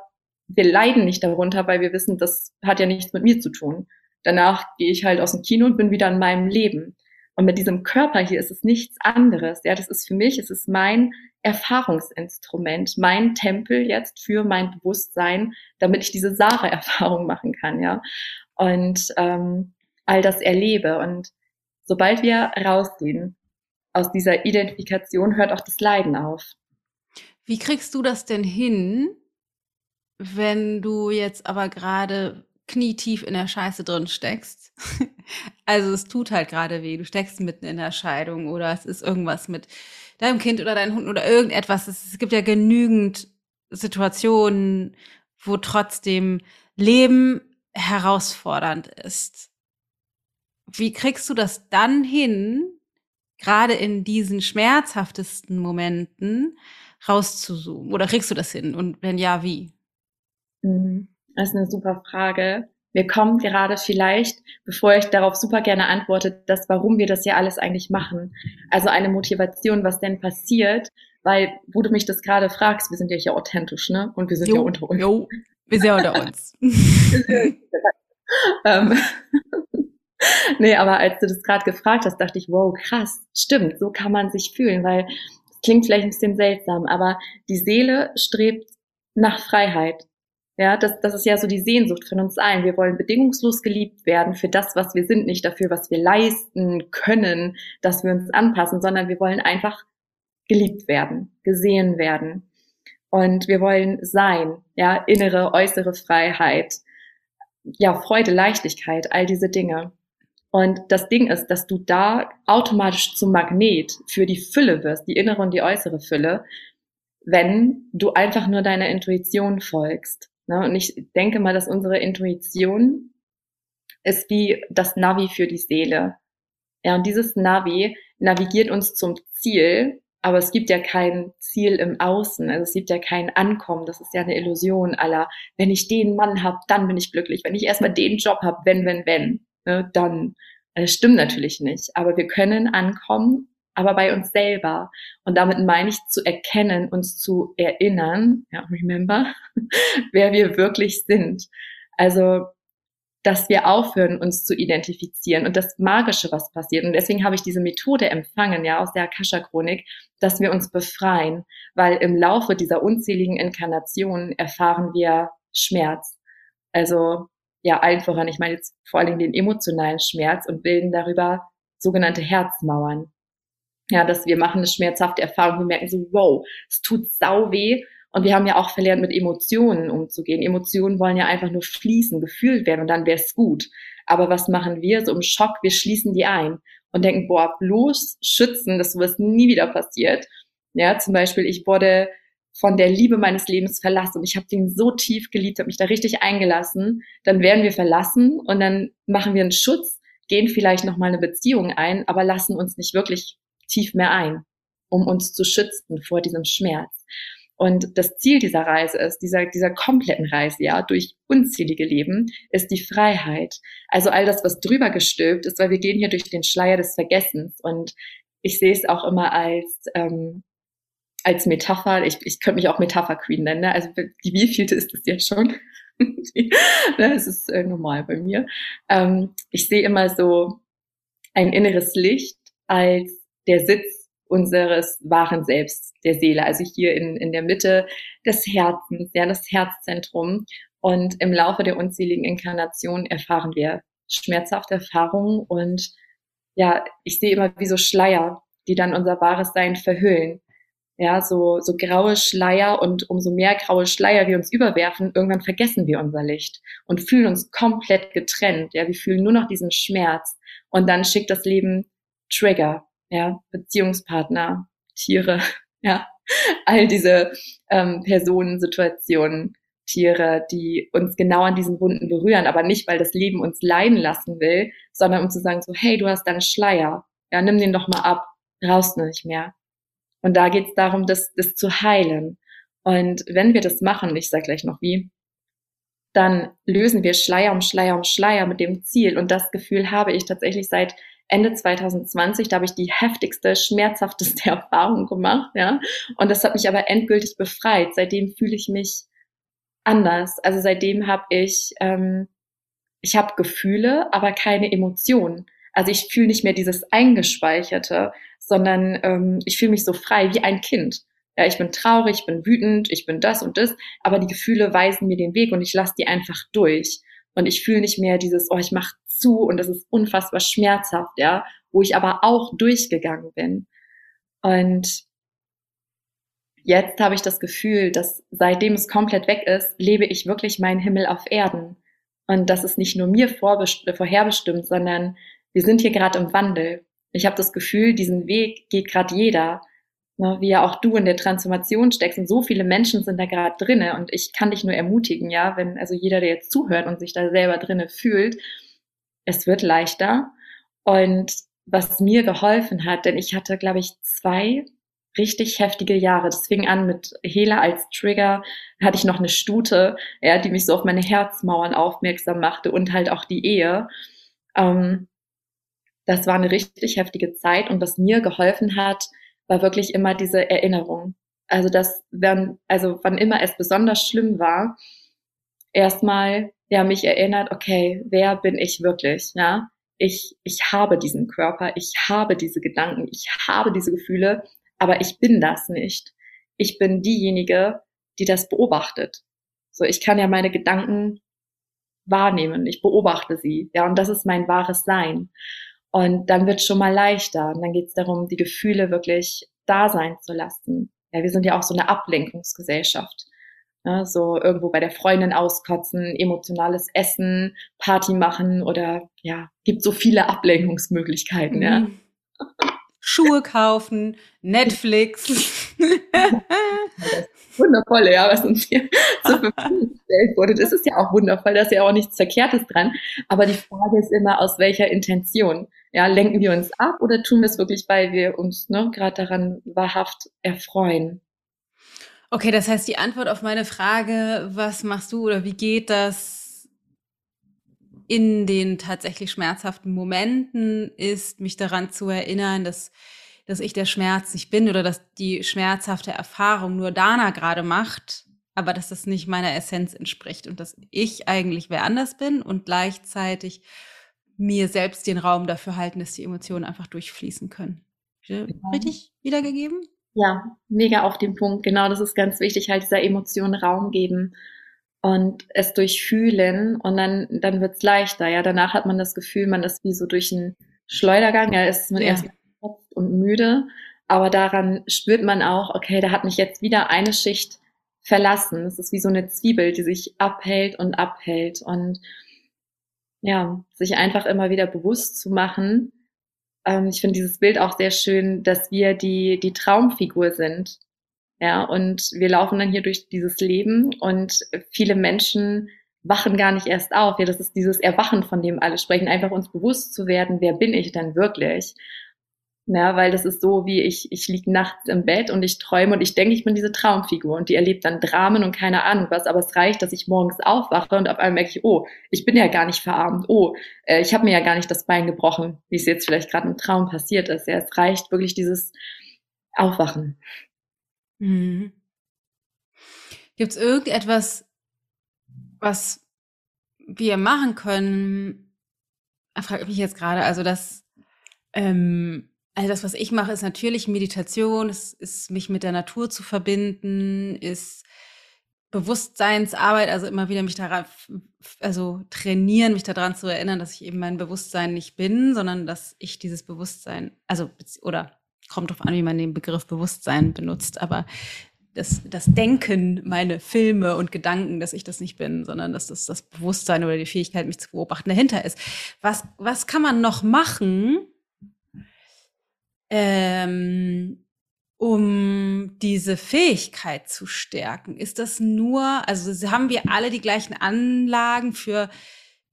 wir leiden nicht darunter, weil wir wissen, das hat ja nichts mit mir zu tun. Danach gehe ich halt aus dem Kino und bin wieder in meinem Leben. Und mit diesem Körper hier ist es nichts anderes. Ja, das ist für mich, es ist mein Erfahrungsinstrument, mein Tempel jetzt für mein Bewusstsein, damit ich diese Sarah-Erfahrung machen kann, ja. Und ähm, all das erlebe. Und sobald wir rausgehen aus dieser Identifikation, hört auch das Leiden auf. Wie kriegst du das denn hin, wenn du jetzt aber gerade knietief in der Scheiße drin steckst. also es tut halt gerade weh. Du steckst mitten in der Scheidung oder es ist irgendwas mit deinem Kind oder deinem Hund oder irgendetwas. Es, gibt ja genügend Situationen, wo trotzdem Leben herausfordernd ist. Wie kriegst du das dann hin, gerade in diesen schmerzhaftesten Momenten rauszuzoomen? Oder kriegst du das hin? Und wenn ja, wie? Mhm. Das ist eine super Frage. Mir kommt gerade vielleicht, bevor ich darauf super gerne antworte, das, warum wir das ja alles eigentlich machen. Also eine Motivation, was denn passiert, weil, wo du mich das gerade fragst, wir sind ja hier authentisch, ne? Und wir sind jo, ja unter uns. Jo, wir sind ja unter uns. ähm, nee, aber als du das gerade gefragt hast, dachte ich, wow, krass, stimmt, so kann man sich fühlen, weil es klingt vielleicht ein bisschen seltsam, aber die Seele strebt nach Freiheit. Ja, das, das ist ja so die Sehnsucht von uns allen. Wir wollen bedingungslos geliebt werden für das, was wir sind, nicht dafür, was wir leisten können, dass wir uns anpassen, sondern wir wollen einfach geliebt werden, gesehen werden. Und wir wollen sein, ja, innere, äußere Freiheit, ja, Freude, Leichtigkeit, all diese Dinge. Und das Ding ist, dass du da automatisch zum Magnet für die Fülle wirst, die innere und die äußere Fülle, wenn du einfach nur deiner Intuition folgst. Ne? Und ich denke mal, dass unsere Intuition ist wie das Navi für die Seele. Ja, und dieses Navi navigiert uns zum Ziel, aber es gibt ja kein Ziel im Außen, also es gibt ja kein Ankommen, das ist ja eine Illusion aller, wenn ich den Mann habe, dann bin ich glücklich, wenn ich erstmal den Job habe, wenn, wenn, wenn, ne, dann. Das stimmt natürlich nicht, aber wir können ankommen aber bei uns selber. Und damit meine ich zu erkennen, uns zu erinnern, ja, remember, wer wir wirklich sind. Also, dass wir aufhören, uns zu identifizieren und das Magische, was passiert. Und deswegen habe ich diese Methode empfangen, ja, aus der Akasha-Chronik, dass wir uns befreien, weil im Laufe dieser unzähligen Inkarnationen erfahren wir Schmerz. Also, ja, allen voran, ich meine jetzt vor allen Dingen den emotionalen Schmerz und bilden darüber sogenannte Herzmauern ja, dass wir machen eine schmerzhafte Erfahrung, wir merken so, wow, es tut sau weh. Und wir haben ja auch verlernt, mit Emotionen umzugehen. Emotionen wollen ja einfach nur fließen, gefühlt werden und dann wäre es gut. Aber was machen wir? So im Schock, wir schließen die ein und denken, boah, bloß schützen, dass sowas nie wieder passiert. Ja, zum Beispiel, ich wurde von der Liebe meines Lebens verlassen und ich habe den so tief geliebt, habe mich da richtig eingelassen. Dann werden wir verlassen und dann machen wir einen Schutz, gehen vielleicht noch mal eine Beziehung ein, aber lassen uns nicht wirklich tief mehr ein, um uns zu schützen vor diesem Schmerz. Und das Ziel dieser Reise ist, dieser, dieser kompletten Reise, ja, durch unzählige Leben, ist die Freiheit. Also all das, was drüber gestülpt ist, weil wir gehen hier durch den Schleier des Vergessens. Und ich sehe es auch immer als, ähm, als Metapher. Ich, ich könnte mich auch Metapher-Queen nennen. Ne? Also die wievielte ist es jetzt schon? das ist äh, normal bei mir. Ähm, ich sehe immer so ein inneres Licht als der Sitz unseres wahren Selbst, der Seele, also hier in, in der Mitte des Herzens, ja, das Herzzentrum. Und im Laufe der unzähligen Inkarnationen erfahren wir schmerzhafte Erfahrungen und ja, ich sehe immer wie so Schleier, die dann unser wahres Sein verhüllen. Ja, so, so graue Schleier und umso mehr graue Schleier wir uns überwerfen, irgendwann vergessen wir unser Licht und fühlen uns komplett getrennt. Ja, wir fühlen nur noch diesen Schmerz und dann schickt das Leben Trigger, ja, Beziehungspartner, Tiere, ja, all diese ähm, Personen, Situationen, Tiere, die uns genau an diesen Wunden berühren, aber nicht, weil das Leben uns leiden lassen will, sondern um zu sagen so, hey, du hast deinen Schleier, ja, nimm den doch mal ab, brauchst nicht mehr. Und da geht es darum, das, das zu heilen. Und wenn wir das machen, ich sage gleich noch wie, dann lösen wir Schleier um Schleier um Schleier mit dem Ziel. Und das Gefühl habe ich tatsächlich seit Ende 2020, da habe ich die heftigste, schmerzhafteste Erfahrung gemacht, ja. Und das hat mich aber endgültig befreit. Seitdem fühle ich mich anders. Also seitdem habe ich, ähm, ich habe Gefühle, aber keine Emotionen. Also ich fühle nicht mehr dieses Eingespeicherte, sondern ähm, ich fühle mich so frei wie ein Kind. Ja, ich bin traurig, ich bin wütend, ich bin das und das, aber die Gefühle weisen mir den Weg und ich lasse die einfach durch. Und ich fühle nicht mehr dieses, oh, ich mache zu und das ist unfassbar schmerzhaft, ja, wo ich aber auch durchgegangen bin. Und jetzt habe ich das Gefühl, dass seitdem es komplett weg ist, lebe ich wirklich meinen Himmel auf Erden. Und das ist nicht nur mir vorherbestimmt, sondern wir sind hier gerade im Wandel. Ich habe das Gefühl, diesen Weg geht gerade jeder ne, wie ja auch du in der Transformation steckst und so viele Menschen sind da gerade drinne und ich kann dich nur ermutigen, ja, wenn also jeder, der jetzt zuhört und sich da selber drinne fühlt, es wird leichter und was mir geholfen hat, denn ich hatte, glaube ich, zwei richtig heftige Jahre. Das fing an mit Hela als Trigger, hatte ich noch eine Stute, ja, die mich so auf meine Herzmauern aufmerksam machte und halt auch die Ehe. Ähm, das war eine richtig heftige Zeit und was mir geholfen hat, war wirklich immer diese Erinnerung. Also das, wenn, also wann immer es besonders schlimm war, erstmal ja mich erinnert, okay, wer bin ich wirklich, ja? Ich, ich habe diesen Körper, ich habe diese Gedanken, ich habe diese Gefühle, aber ich bin das nicht. Ich bin diejenige, die das beobachtet. So, ich kann ja meine Gedanken wahrnehmen, ich beobachte sie, ja, und das ist mein wahres Sein. Und dann wird schon mal leichter. Und dann geht es darum, die Gefühle wirklich da sein zu lassen. Ja, wir sind ja auch so eine Ablenkungsgesellschaft. Ne, so irgendwo bei der Freundin auskotzen, emotionales Essen, Party machen oder ja, gibt so viele Ablenkungsmöglichkeiten, mhm. ja. Schuhe kaufen, Netflix. wundervoll, ja, was uns hier zur Verfügung gestellt wurde. Das ist ja auch wundervoll, da ist ja auch nichts Verkehrtes dran. Aber die Frage ist immer, aus welcher Intention? Ja, lenken wir uns ab oder tun wir es wirklich, weil wir uns ne, gerade daran wahrhaft erfreuen? Okay, das heißt, die Antwort auf meine Frage, was machst du oder wie geht das in den tatsächlich schmerzhaften Momenten, ist, mich daran zu erinnern, dass, dass ich der Schmerz nicht bin oder dass die schmerzhafte Erfahrung nur Dana gerade macht, aber dass das nicht meiner Essenz entspricht und dass ich eigentlich wer anders bin und gleichzeitig mir selbst den Raum dafür halten, dass die Emotionen einfach durchfließen können. Richtig wiedergegeben? Ja, mega auf den Punkt. Genau, das ist ganz wichtig, halt dieser Emotion Raum geben und es durchfühlen und dann, dann wird's leichter. Ja, danach hat man das Gefühl, man ist wie so durch einen Schleudergang. Ja, ist man ja. erst und müde, aber daran spürt man auch, okay, da hat mich jetzt wieder eine Schicht verlassen. Es ist wie so eine Zwiebel, die sich abhält und abhält und ja, sich einfach immer wieder bewusst zu machen, ähm, ich finde dieses Bild auch sehr schön, dass wir die, die Traumfigur sind. Ja, und wir laufen dann hier durch dieses Leben und viele Menschen wachen gar nicht erst auf. Ja, das ist dieses Erwachen, von dem alle sprechen, einfach uns bewusst zu werden, wer bin ich denn wirklich? Ja, weil das ist so, wie ich, ich liege nachts im Bett und ich träume und ich denke, ich bin diese Traumfigur und die erlebt dann Dramen und keine Ahnung was, aber es reicht, dass ich morgens aufwache und auf einmal merke ich, oh, ich bin ja gar nicht verarmt, oh, äh, ich habe mir ja gar nicht das Bein gebrochen, wie es jetzt vielleicht gerade im Traum passiert ist. Ja, es reicht wirklich dieses Aufwachen. Mhm. Gibt es irgendetwas, was wir machen können? Frage ich mich jetzt gerade, also dass ähm, also das, was ich mache, ist natürlich Meditation, es ist mich mit der Natur zu verbinden, ist Bewusstseinsarbeit, also immer wieder mich daran, also trainieren, mich daran zu erinnern, dass ich eben mein Bewusstsein nicht bin, sondern dass ich dieses Bewusstsein, also oder kommt drauf an, wie man den Begriff Bewusstsein benutzt, aber das, das Denken, meine Filme und Gedanken, dass ich das nicht bin, sondern dass das das Bewusstsein oder die Fähigkeit, mich zu beobachten, dahinter ist. Was, was kann man noch machen, ähm, um diese Fähigkeit zu stärken? Ist das nur, also haben wir alle die gleichen Anlagen für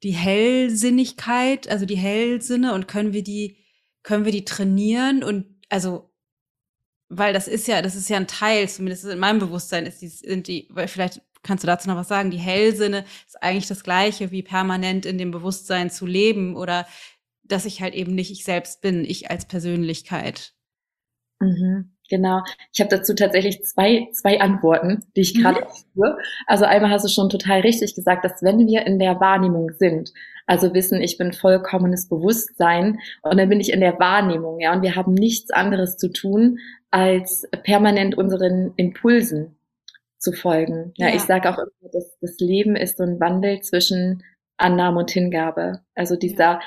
die Hellsinnigkeit, also die Hellsinne und können wir die, können wir die trainieren und also weil das ist ja, das ist ja ein Teil, zumindest in meinem Bewusstsein ist die, sind die, weil vielleicht kannst du dazu noch was sagen, die Hellsinne ist eigentlich das gleiche wie permanent in dem Bewusstsein zu leben oder dass ich halt eben nicht ich selbst bin, ich als Persönlichkeit. Mhm, genau. Ich habe dazu tatsächlich zwei, zwei Antworten, die ich gerade mhm. Führe. Also einmal hast du schon total richtig gesagt, dass wenn wir in der Wahrnehmung sind, also wissen, ich bin vollkommenes Bewusstsein und dann bin ich in der Wahrnehmung, ja, und wir haben nichts anderes zu tun, als permanent unseren Impulsen zu folgen. Ja, ja. ich sage auch immer, dass das Leben ist so ein Wandel zwischen Annahme und Hingabe. Also dieser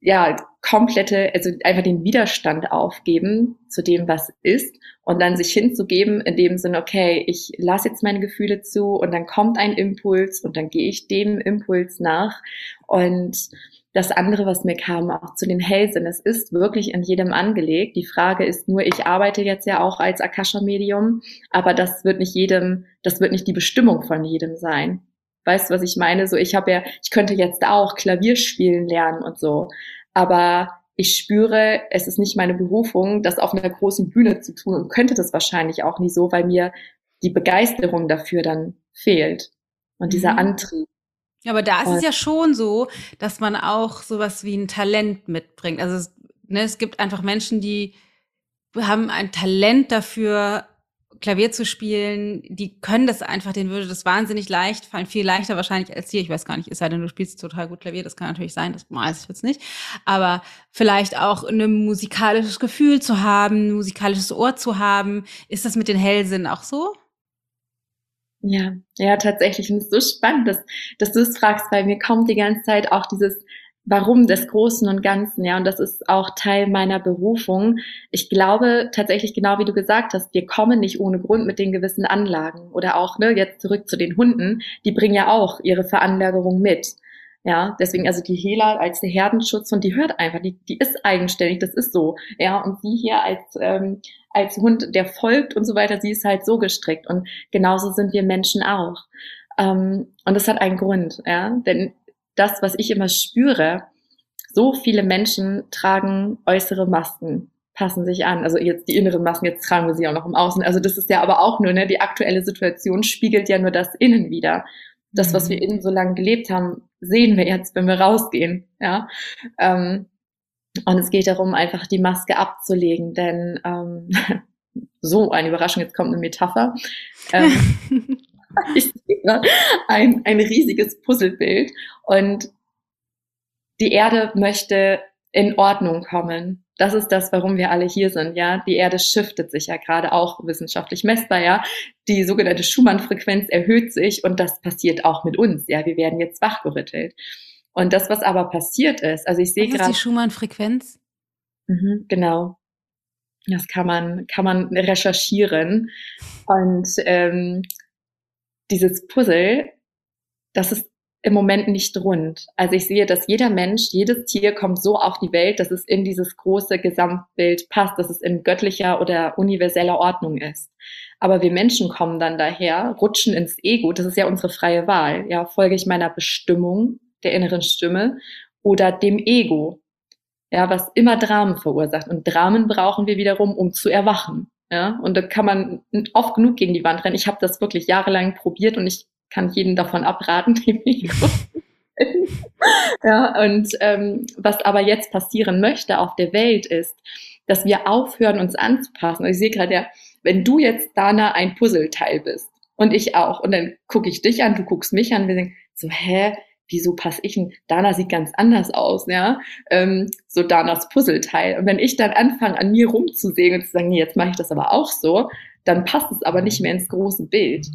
ja, komplette, also einfach den Widerstand aufgeben zu dem, was ist und dann sich hinzugeben in dem Sinne, okay, ich lasse jetzt meine Gefühle zu und dann kommt ein Impuls und dann gehe ich dem Impuls nach und das andere, was mir kam, auch zu den Hellsinn, es ist wirklich in jedem angelegt. Die Frage ist nur, ich arbeite jetzt ja auch als Akasha-Medium, aber das wird nicht jedem, das wird nicht die Bestimmung von jedem sein. Weißt du, was ich meine? So, ich habe ja, ich könnte jetzt auch Klavier spielen lernen und so. Aber ich spüre, es ist nicht meine Berufung, das auf einer großen Bühne zu tun und könnte das wahrscheinlich auch nie so, weil mir die Begeisterung dafür dann fehlt und dieser mhm. Antrieb. Aber da ist und es ja schon so, dass man auch sowas wie ein Talent mitbringt. Also es, ne, es gibt einfach Menschen, die haben ein Talent dafür, Klavier zu spielen, die können das einfach, denen würde das wahnsinnig leicht fallen, viel leichter wahrscheinlich als dir. Ich weiß gar nicht, ist sei denn, du spielst total gut Klavier, das kann natürlich sein, das weiß ich jetzt nicht. Aber vielleicht auch ein musikalisches Gefühl zu haben, ein musikalisches Ohr zu haben. Ist das mit den Hellsinn auch so? Ja, ja, tatsächlich. Und es ist so spannend, dass, dass du es fragst, weil mir kommt die ganze Zeit auch dieses Warum des Großen und Ganzen, ja, und das ist auch Teil meiner Berufung. Ich glaube tatsächlich, genau wie du gesagt hast, wir kommen nicht ohne Grund mit den gewissen Anlagen oder auch, ne, jetzt zurück zu den Hunden, die bringen ja auch ihre Veranlagerung mit. Ja, deswegen also die Hela als der Herdenschutz und die hört einfach, die, die ist eigenständig, das ist so. Ja, und sie hier als ähm, als Hund, der folgt und so weiter, sie ist halt so gestrickt und genauso sind wir Menschen auch. Ähm, und das hat einen Grund, ja, denn das, was ich immer spüre, so viele Menschen tragen äußere Masken, passen sich an. Also jetzt die inneren Masken, jetzt tragen wir sie auch noch im Außen. Also das ist ja aber auch nur, ne, die aktuelle Situation spiegelt ja nur das Innen wieder. Das, was wir mhm. innen so lange gelebt haben, sehen wir jetzt, wenn wir rausgehen. Ja. Ähm, und es geht darum, einfach die Maske abzulegen, denn ähm, so eine Überraschung, jetzt kommt eine Metapher. Ähm, ich sehe ein, ein riesiges Puzzlebild und die Erde möchte in Ordnung kommen. Das ist das, warum wir alle hier sind, ja. Die Erde shiftet sich ja gerade auch wissenschaftlich messbar, ja. Die sogenannte Schumann-Frequenz erhöht sich und das passiert auch mit uns, ja. Wir werden jetzt wachgerüttelt. Und das, was aber passiert ist, also ich sehe gerade. die Schumann-Frequenz? Mhm, genau. Das kann man, kann man recherchieren. Und ähm, dieses Puzzle, das ist im Moment nicht rund. Also ich sehe, dass jeder Mensch, jedes Tier kommt so auf die Welt, dass es in dieses große Gesamtbild passt, dass es in göttlicher oder universeller Ordnung ist. Aber wir Menschen kommen dann daher, rutschen ins Ego, das ist ja unsere freie Wahl. Ja, folge ich meiner Bestimmung, der inneren Stimme oder dem Ego. Ja, was immer Dramen verursacht. Und Dramen brauchen wir wiederum, um zu erwachen. Ja, und da kann man oft genug gegen die Wand rennen. Ich habe das wirklich jahrelang probiert und ich kann jeden davon abraten, dem ja, und ähm, was aber jetzt passieren möchte auf der Welt ist, dass wir aufhören, uns anzupassen. Und ich sehe gerade ja, wenn du jetzt Dana ein Puzzleteil bist und ich auch, und dann gucke ich dich an, du guckst mich an, wir denken so, hä, wieso passe ich denn? Dana sieht ganz anders aus, ja. Ähm, so Danas Puzzleteil. Und wenn ich dann anfange, an mir rumzusehen und zu sagen, nee, jetzt mache ich das aber auch so, dann passt es aber nicht mehr ins große Bild.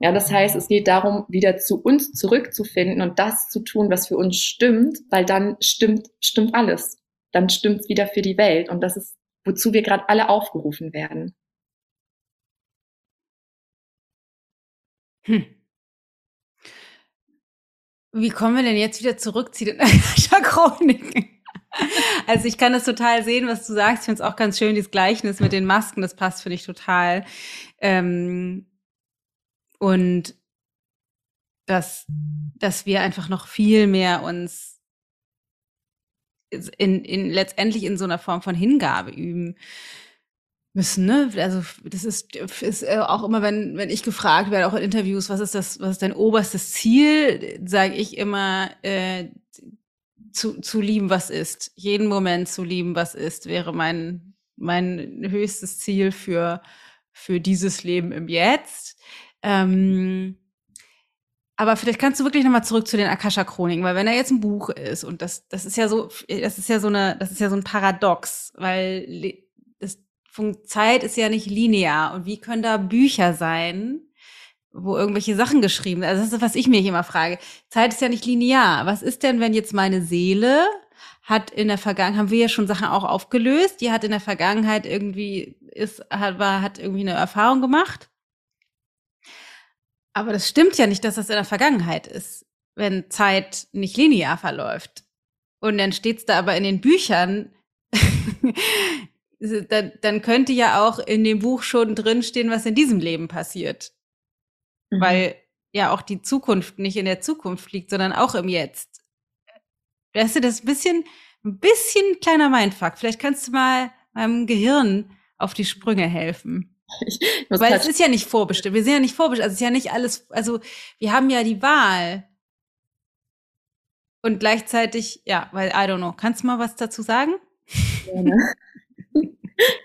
Ja, das heißt, es geht darum, wieder zu uns zurückzufinden und das zu tun, was für uns stimmt, weil dann stimmt, stimmt alles. Dann stimmt es wieder für die Welt. Und das ist, wozu wir gerade alle aufgerufen werden. Hm. Wie kommen wir denn jetzt wieder zurück zu den Chroniken? Also ich kann das total sehen, was du sagst. Ich finde es auch ganz schön, dieses Gleichnis mit den Masken, das passt, finde ich, total. Ähm, und dass, dass wir einfach noch viel mehr uns in, in letztendlich in so einer Form von Hingabe üben müssen, ne? Also das ist, ist äh, auch immer, wenn, wenn ich gefragt werde, auch in Interviews, was ist das, was ist dein oberstes Ziel, sage ich immer, äh, zu, zu lieben, was ist. Jeden Moment zu lieben, was ist, wäre mein, mein höchstes Ziel für, für dieses Leben im Jetzt. Ähm, aber vielleicht kannst du wirklich nochmal zurück zu den Akasha-Chroniken, weil wenn er jetzt ein Buch ist und das, das ist ja so, das ist ja so eine, das ist ja so ein Paradox, weil Zeit ist ja nicht linear. Und wie können da Bücher sein, wo irgendwelche Sachen geschrieben sind? Also das ist, was ich mich immer frage. Zeit ist ja nicht linear. Was ist denn, wenn jetzt meine Seele hat in der Vergangenheit, haben wir ja schon Sachen auch aufgelöst, die hat in der Vergangenheit irgendwie, ist, hat, war, hat irgendwie eine Erfahrung gemacht. Aber das stimmt ja nicht, dass das in der Vergangenheit ist, wenn Zeit nicht linear verläuft. Und dann steht's da aber in den Büchern, dann, dann könnte ja auch in dem Buch schon drinstehen, was in diesem Leben passiert. Mhm. Weil ja auch die Zukunft nicht in der Zukunft liegt, sondern auch im Jetzt. Weißt du, das ein bisschen, ein bisschen kleiner Mindfuck. Vielleicht kannst du mal meinem Gehirn auf die Sprünge helfen. Weil es ist ja nicht vorbestimmt. Wir sind ja nicht vorbestimmt. Also es ist ja nicht alles, also wir haben ja die Wahl. Und gleichzeitig, ja, weil, I don't know. Kannst du mal was dazu sagen? Gerne.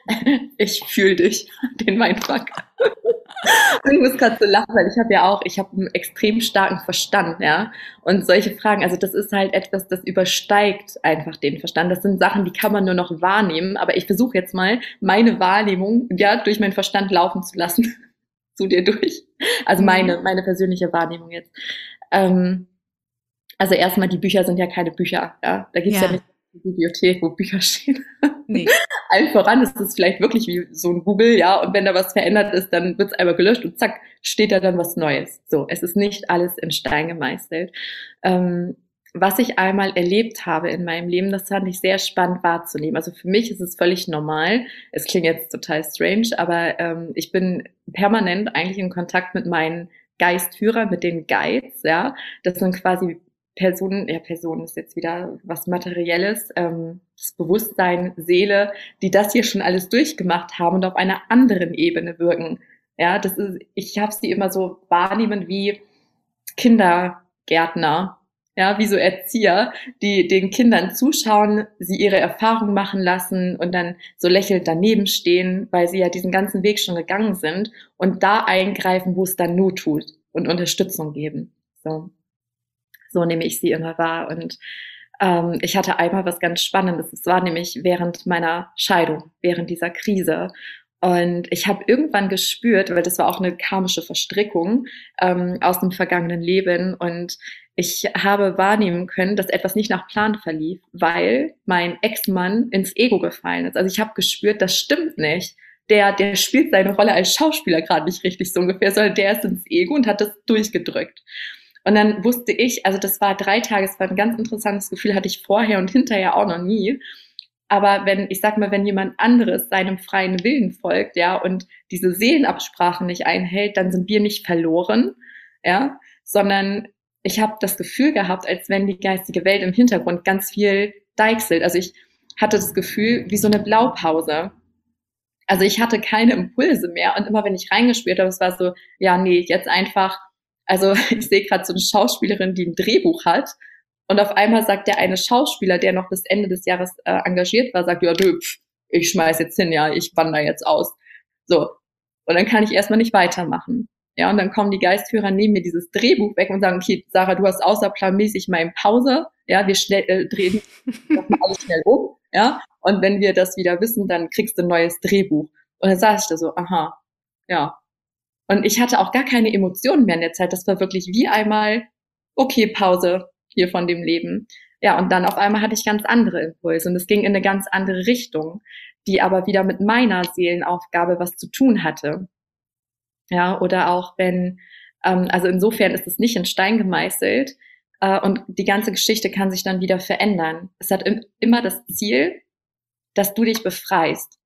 Ich fühle dich, den Mindfuck. ich muss gerade so lachen, weil ich habe ja auch, ich habe einen extrem starken Verstand, ja. Und solche Fragen, also das ist halt etwas, das übersteigt einfach den Verstand. Das sind Sachen, die kann man nur noch wahrnehmen. Aber ich versuche jetzt mal, meine Wahrnehmung, ja, durch meinen Verstand laufen zu lassen. zu dir durch. Also mhm. meine, meine persönliche Wahrnehmung jetzt. Ähm, also erstmal, die Bücher sind ja keine Bücher, ja. Da gibt's ja, ja nicht Bibliothek, wo Bücher stehen. Nee. Allen voran ist es vielleicht wirklich wie so ein Google, ja, und wenn da was verändert ist, dann wird es einmal gelöscht und zack, steht da dann was Neues. So, es ist nicht alles in Stein gemeißelt. Ähm, was ich einmal erlebt habe in meinem Leben, das fand ich sehr spannend wahrzunehmen. Also für mich ist es völlig normal. Es klingt jetzt total strange, aber ähm, ich bin permanent eigentlich in Kontakt mit meinen Geistführern, mit den Guides, ja. Das sind quasi Personen, ja, Personen ist jetzt wieder was Materielles, ähm, das Bewusstsein, Seele, die das hier schon alles durchgemacht haben und auf einer anderen Ebene wirken. Ja, das ist, ich habe sie immer so wahrnehmen wie Kindergärtner, ja, wie so Erzieher, die den Kindern zuschauen, sie ihre Erfahrungen machen lassen und dann so lächelnd daneben stehen, weil sie ja diesen ganzen Weg schon gegangen sind und da eingreifen, wo es dann Not tut und Unterstützung geben. So. So nehme ich sie immer wahr. Und ähm, ich hatte einmal was ganz Spannendes. Es war nämlich während meiner Scheidung, während dieser Krise. Und ich habe irgendwann gespürt, weil das war auch eine karmische Verstrickung ähm, aus dem vergangenen Leben. Und ich habe wahrnehmen können, dass etwas nicht nach Plan verlief, weil mein Ex-Mann ins Ego gefallen ist. Also ich habe gespürt, das stimmt nicht. Der, der spielt seine Rolle als Schauspieler gerade nicht richtig so ungefähr, sondern der ist ins Ego und hat das durchgedrückt. Und dann wusste ich, also das war drei Tage, es war ein ganz interessantes Gefühl, hatte ich vorher und hinterher auch noch nie. Aber wenn, ich sag mal, wenn jemand anderes seinem freien Willen folgt, ja, und diese Seelenabsprachen nicht einhält, dann sind wir nicht verloren, ja, sondern ich habe das Gefühl gehabt, als wenn die geistige Welt im Hintergrund ganz viel deichselt. Also ich hatte das Gefühl wie so eine Blaupause. Also ich hatte keine Impulse mehr und immer wenn ich reingespürt habe, es war so, ja, nee, jetzt einfach also ich sehe gerade so eine Schauspielerin, die ein Drehbuch hat und auf einmal sagt der eine Schauspieler, der noch bis Ende des Jahres äh, engagiert war, sagt, ja, du, pf, ich schmeiß jetzt hin, ja, ich wandere jetzt aus. So. Und dann kann ich erstmal nicht weitermachen. Ja, und dann kommen die Geistführer, nehmen mir dieses Drehbuch weg und sagen, okay, Sarah, du hast außerplanmäßig mal in Pause. Ja, wir schnell, äh, drehen das mal alles schnell um. Ja, und wenn wir das wieder wissen, dann kriegst du ein neues Drehbuch. Und dann saß ich da so, aha, ja, und ich hatte auch gar keine Emotionen mehr in der Zeit. Das war wirklich wie einmal, okay, Pause hier von dem Leben. Ja, und dann auf einmal hatte ich ganz andere Impulse und es ging in eine ganz andere Richtung, die aber wieder mit meiner Seelenaufgabe was zu tun hatte. Ja, oder auch wenn, ähm, also insofern ist es nicht in Stein gemeißelt äh, und die ganze Geschichte kann sich dann wieder verändern. Es hat im, immer das Ziel, dass du dich befreist.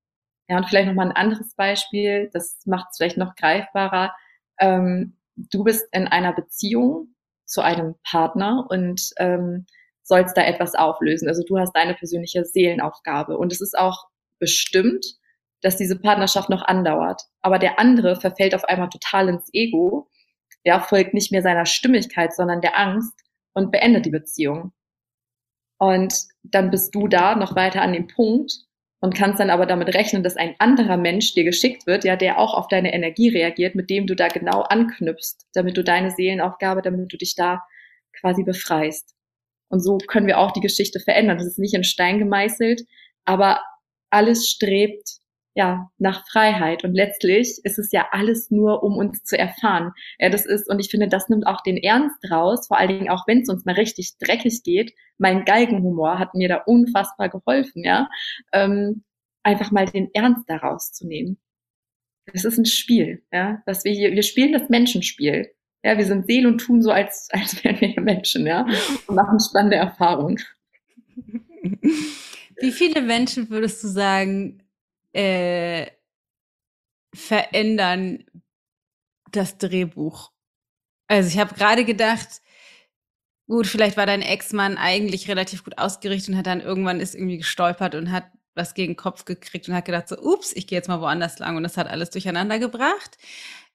Ja, und vielleicht nochmal ein anderes Beispiel, das macht es vielleicht noch greifbarer. Ähm, du bist in einer Beziehung zu einem Partner und ähm, sollst da etwas auflösen. Also du hast deine persönliche Seelenaufgabe. Und es ist auch bestimmt, dass diese Partnerschaft noch andauert. Aber der andere verfällt auf einmal total ins Ego, ja, folgt nicht mehr seiner Stimmigkeit, sondern der Angst und beendet die Beziehung. Und dann bist du da noch weiter an dem Punkt, und kannst dann aber damit rechnen, dass ein anderer Mensch dir geschickt wird, ja, der auch auf deine Energie reagiert, mit dem du da genau anknüpfst, damit du deine Seelenaufgabe, damit du dich da quasi befreist. Und so können wir auch die Geschichte verändern. Das ist nicht in Stein gemeißelt, aber alles strebt ja, nach Freiheit. Und letztlich ist es ja alles nur, um uns zu erfahren. Ja, das ist, und ich finde, das nimmt auch den Ernst raus, vor allen Dingen auch, wenn es uns mal richtig dreckig geht. Mein Galgenhumor hat mir da unfassbar geholfen, ja. Ähm, einfach mal den Ernst daraus zu nehmen. Das ist ein Spiel, ja, dass wir hier, wir spielen das Menschenspiel. Ja, wir sind Seele und tun so, als, als wären wir Menschen, ja, und machen spannende Erfahrungen. Wie viele Menschen würdest du sagen, äh, verändern das Drehbuch. Also ich habe gerade gedacht, gut, vielleicht war dein Ex-Mann eigentlich relativ gut ausgerichtet und hat dann irgendwann ist irgendwie gestolpert und hat was gegen den Kopf gekriegt und hat gedacht so, ups, ich gehe jetzt mal woanders lang und das hat alles durcheinander gebracht.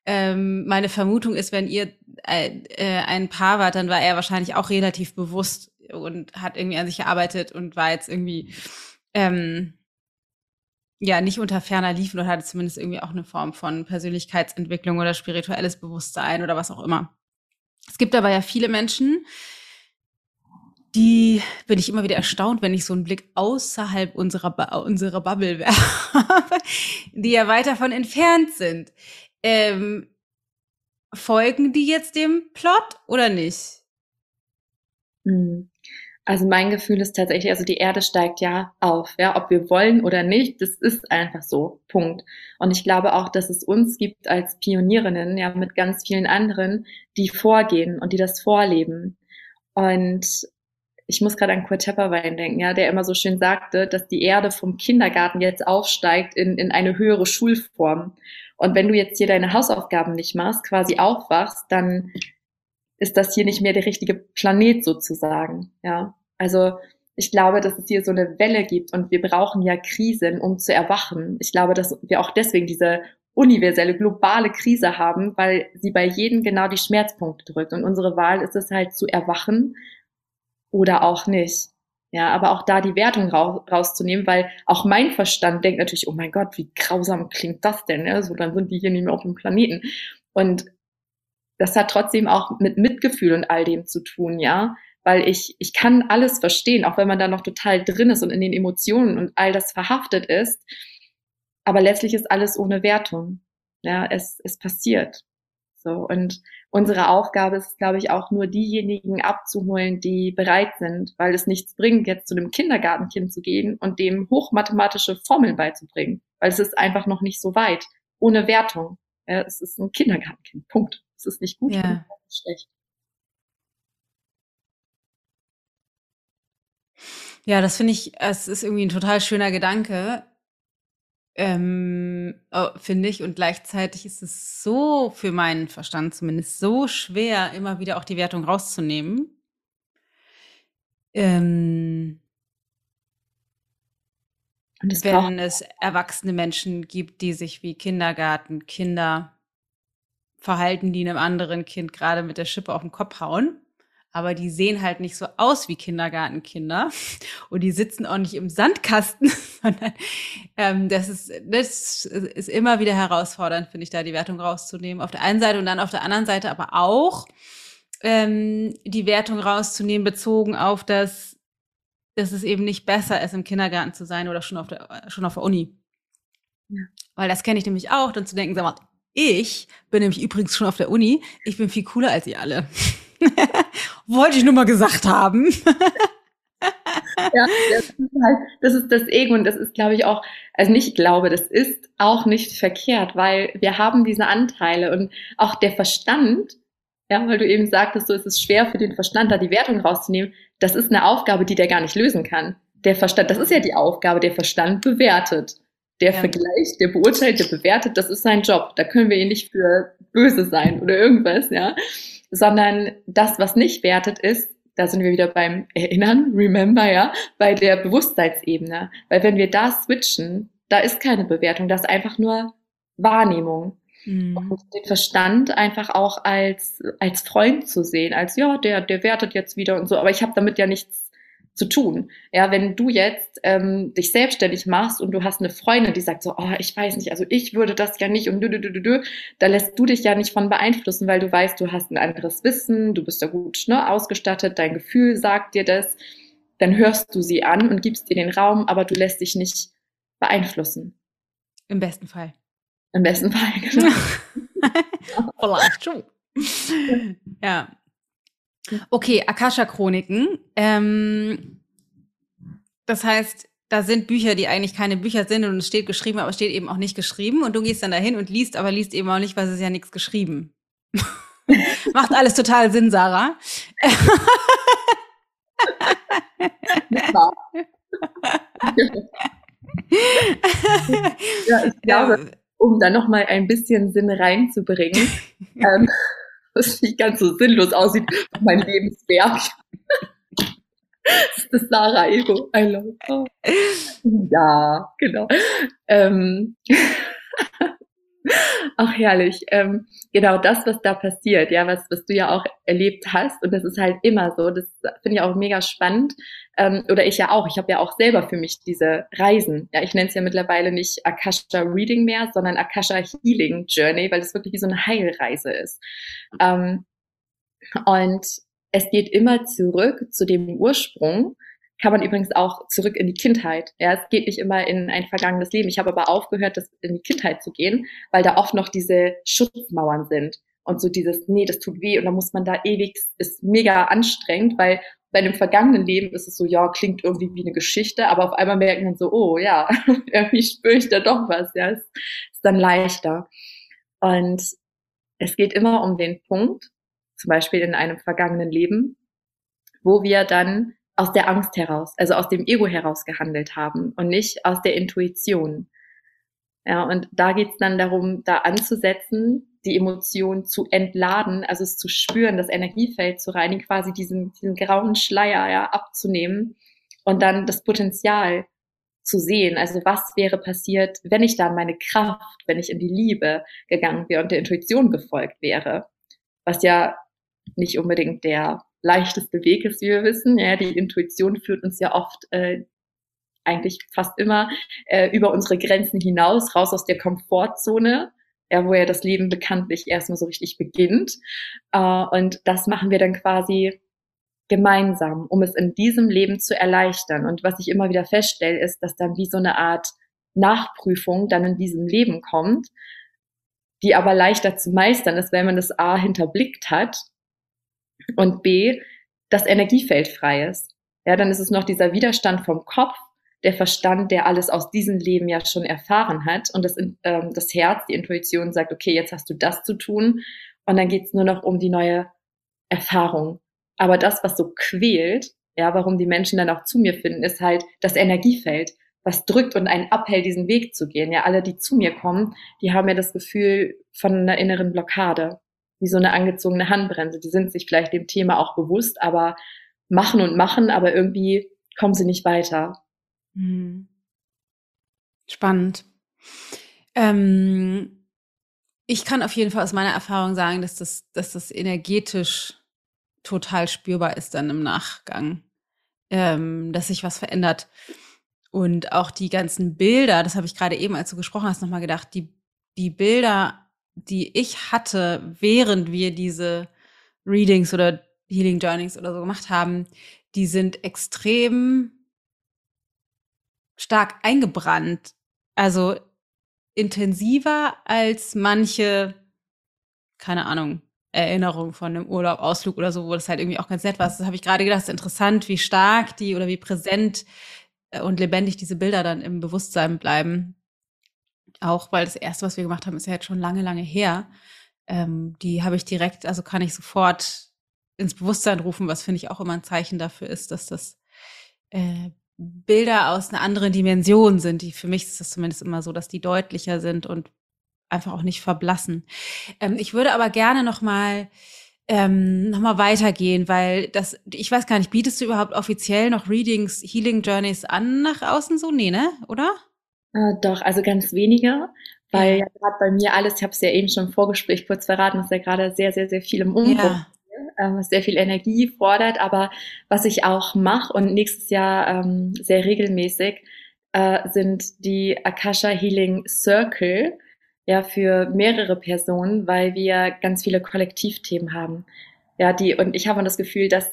Ähm, meine Vermutung ist, wenn ihr äh, äh, ein Paar wart, dann war er wahrscheinlich auch relativ bewusst und hat irgendwie an sich gearbeitet und war jetzt irgendwie ähm, ja nicht unter ferner liefen oder hatte zumindest irgendwie auch eine Form von Persönlichkeitsentwicklung oder spirituelles Bewusstsein oder was auch immer. Es gibt aber ja viele Menschen, die bin ich immer wieder erstaunt, wenn ich so einen Blick außerhalb unserer, unserer Bubble werfe, die ja weit davon entfernt sind. Ähm, folgen die jetzt dem Plot oder nicht? Also mein Gefühl ist tatsächlich, also die Erde steigt ja auf, ja, ob wir wollen oder nicht, das ist einfach so, Punkt. Und ich glaube auch, dass es uns gibt als Pionierinnen, ja, mit ganz vielen anderen, die vorgehen und die das vorleben. Und ich muss gerade an Kurt Tepperwein denken, ja, der immer so schön sagte, dass die Erde vom Kindergarten jetzt aufsteigt in, in eine höhere Schulform. Und wenn du jetzt hier deine Hausaufgaben nicht machst, quasi aufwachst, dann ist das hier nicht mehr der richtige Planet sozusagen. Ja, also ich glaube, dass es hier so eine Welle gibt und wir brauchen ja Krisen, um zu erwachen. Ich glaube, dass wir auch deswegen diese universelle globale Krise haben, weil sie bei jedem genau die Schmerzpunkte drückt. Und unsere Wahl ist es halt zu erwachen oder auch nicht. Ja, aber auch da die Wertung rauszunehmen, weil auch mein Verstand denkt natürlich, oh mein Gott, wie grausam klingt das denn? Ja? So, dann sind die hier nicht mehr auf dem Planeten. Und das hat trotzdem auch mit Mitgefühl und all dem zu tun, ja. Weil ich, ich kann alles verstehen, auch wenn man da noch total drin ist und in den Emotionen und all das verhaftet ist. Aber letztlich ist alles ohne Wertung. Ja, es, es passiert. So. Und unsere Aufgabe ist, glaube ich, auch nur diejenigen abzuholen, die bereit sind, weil es nichts bringt, jetzt zu einem Kindergartenkind zu gehen und dem hochmathematische Formeln beizubringen, weil es ist einfach noch nicht so weit. Ohne Wertung. Ja, es ist ein Kindergartenkind. Punkt. Es ist nicht gut ja. und nicht schlecht. Ja, das finde ich, es ist irgendwie ein total schöner Gedanke, ähm, oh, finde ich. Und gleichzeitig ist es so für meinen Verstand zumindest so schwer, immer wieder auch die Wertung rauszunehmen. Ähm, wenn es erwachsene Menschen gibt, die sich wie Kindergarten, Kinder verhalten, die einem anderen Kind gerade mit der Schippe auf den Kopf hauen. Aber die sehen halt nicht so aus wie Kindergartenkinder. Und die sitzen auch nicht im Sandkasten, sondern ähm, das, ist, das ist immer wieder herausfordernd, finde ich, da die Wertung rauszunehmen. Auf der einen Seite und dann auf der anderen Seite aber auch ähm, die Wertung rauszunehmen, bezogen auf das, dass es eben nicht besser ist, im Kindergarten zu sein oder schon auf der, schon auf der Uni. Ja. Weil das kenne ich nämlich auch, dann zu denken, sag mal, ich bin nämlich übrigens schon auf der Uni. Ich bin viel cooler als ihr alle. Wollte ich nur mal gesagt haben. ja, das ist, halt, das ist das Ego und das ist, glaube ich, auch, also nicht glaube, das ist auch nicht verkehrt, weil wir haben diese Anteile und auch der Verstand, ja, weil du eben sagtest, so ist es schwer für den Verstand, da die Wertung rauszunehmen, das ist eine Aufgabe, die der gar nicht lösen kann. Der Verstand, das ist ja die Aufgabe, der Verstand bewertet der ja. vergleicht, der beurteilt, der bewertet, das ist sein Job. Da können wir ihn nicht für böse sein oder irgendwas, ja. Sondern das, was nicht wertet, ist, da sind wir wieder beim Erinnern, Remember, ja, bei der Bewusstseinsebene. Weil wenn wir da switchen, da ist keine Bewertung, das ist einfach nur Wahrnehmung. Mhm. Und den Verstand einfach auch als, als Freund zu sehen, als ja, der, der wertet jetzt wieder und so, aber ich habe damit ja nichts zu tun. Ja, wenn du jetzt ähm, dich selbstständig machst und du hast eine Freundin, die sagt so, oh, ich weiß nicht, also ich würde das ja nicht und du, du, du, du, du, da lässt du dich ja nicht von beeinflussen, weil du weißt, du hast ein anderes Wissen, du bist da gut ne, ausgestattet, dein Gefühl sagt dir das, dann hörst du sie an und gibst ihr den Raum, aber du lässt dich nicht beeinflussen. Im besten Fall. Im besten Fall, genau. Vielleicht schon. ja, Okay, Akasha-Chroniken. Ähm, das heißt, da sind Bücher, die eigentlich keine Bücher sind und es steht geschrieben, aber es steht eben auch nicht geschrieben. Und du gehst dann dahin und liest, aber liest eben auch nicht, weil es ist ja nichts geschrieben. Macht alles total Sinn, Sarah. ja, ich glaube, um da noch mal ein bisschen Sinn reinzubringen, ähm, was nicht ganz so sinnlos aussieht, mein Lebenswerk. das ist das Sarah Ego. I love oh. Ja, genau. Ähm, Ach, herrlich. Ähm, genau das, was da passiert, ja, was, was du ja auch erlebt hast. Und das ist halt immer so. Das finde ich auch mega spannend. Ähm, oder ich ja auch. Ich habe ja auch selber für mich diese Reisen. Ja, ich nenne es ja mittlerweile nicht Akasha Reading mehr, sondern Akasha Healing Journey, weil es wirklich wie so eine Heilreise ist. Ähm, und es geht immer zurück zu dem Ursprung kann man übrigens auch zurück in die Kindheit. Ja, es geht nicht immer in ein vergangenes Leben. Ich habe aber aufgehört, das in die Kindheit zu gehen, weil da oft noch diese Schutzmauern sind und so dieses, nee, das tut weh und da muss man da ewig, ist mega anstrengend, weil bei einem vergangenen Leben ist es so, ja, klingt irgendwie wie eine Geschichte, aber auf einmal merken dann so, oh ja, irgendwie spüre ich da doch was, ja, es ist dann leichter. Und es geht immer um den Punkt, zum Beispiel in einem vergangenen Leben, wo wir dann aus der Angst heraus, also aus dem Ego heraus gehandelt haben und nicht aus der Intuition. Ja, und da geht's dann darum, da anzusetzen, die Emotion zu entladen, also es zu spüren, das Energiefeld zu reinigen, quasi diesen, diesen grauen Schleier ja, abzunehmen und dann das Potenzial zu sehen. Also was wäre passiert, wenn ich dann meine Kraft, wenn ich in die Liebe gegangen wäre und der Intuition gefolgt wäre, was ja nicht unbedingt der leichteste Weg ist, wie wir wissen. Ja, die Intuition führt uns ja oft äh, eigentlich fast immer äh, über unsere Grenzen hinaus, raus aus der Komfortzone, ja, wo ja das Leben bekanntlich erstmal so richtig beginnt. Äh, und das machen wir dann quasi gemeinsam, um es in diesem Leben zu erleichtern. Und was ich immer wieder feststelle, ist, dass dann wie so eine Art Nachprüfung dann in diesem Leben kommt, die aber leichter zu meistern ist, wenn man das A hinterblickt hat und B, das Energiefeld frei ist. Ja, dann ist es noch dieser Widerstand vom Kopf, der Verstand, der alles aus diesem Leben ja schon erfahren hat und das, ähm, das Herz, die Intuition sagt, okay, jetzt hast du das zu tun und dann geht's nur noch um die neue Erfahrung. Aber das, was so quält, ja, warum die Menschen dann auch zu mir finden, ist halt das Energiefeld, was drückt und einen abhält, diesen Weg zu gehen. Ja, alle, die zu mir kommen, die haben ja das Gefühl von einer inneren Blockade wie so eine angezogene Handbremse. Die sind sich vielleicht dem Thema auch bewusst, aber machen und machen, aber irgendwie kommen sie nicht weiter. Hm. Spannend. Ähm, ich kann auf jeden Fall aus meiner Erfahrung sagen, dass das, dass das energetisch total spürbar ist dann im Nachgang, ähm, dass sich was verändert. Und auch die ganzen Bilder, das habe ich gerade eben, als du gesprochen hast, nochmal gedacht, die, die Bilder die ich hatte, während wir diese Readings oder Healing Journeys oder so gemacht haben, die sind extrem stark eingebrannt. Also intensiver als manche, keine Ahnung, Erinnerung von einem Urlaub, Ausflug oder so, wo das halt irgendwie auch ganz nett war. Das habe ich gerade gedacht, ist interessant, wie stark die oder wie präsent äh, und lebendig diese Bilder dann im Bewusstsein bleiben. Auch weil das erste, was wir gemacht haben, ist ja jetzt schon lange, lange her. Ähm, die habe ich direkt, also kann ich sofort ins Bewusstsein rufen, was finde ich auch immer ein Zeichen dafür ist, dass das äh, Bilder aus einer anderen Dimension sind. Die für mich ist das zumindest immer so, dass die deutlicher sind und einfach auch nicht verblassen. Ähm, ich würde aber gerne noch mal ähm, noch mal weitergehen, weil das, ich weiß gar nicht, bietest du überhaupt offiziell noch Readings, Healing Journeys an nach außen so? Nee, ne? Oder? Äh, doch, also ganz wenige, weil ja, gerade bei mir alles, ich habe es ja eben schon im Vorgespräch kurz verraten, ist ja gerade sehr, sehr, sehr viel im Umbruch. Ja. Ähm, was sehr viel Energie fordert, aber was ich auch mache und nächstes Jahr ähm, sehr regelmäßig äh, sind die Akasha Healing Circle, ja, für mehrere Personen, weil wir ganz viele Kollektivthemen haben. Ja, die, und ich habe das Gefühl, das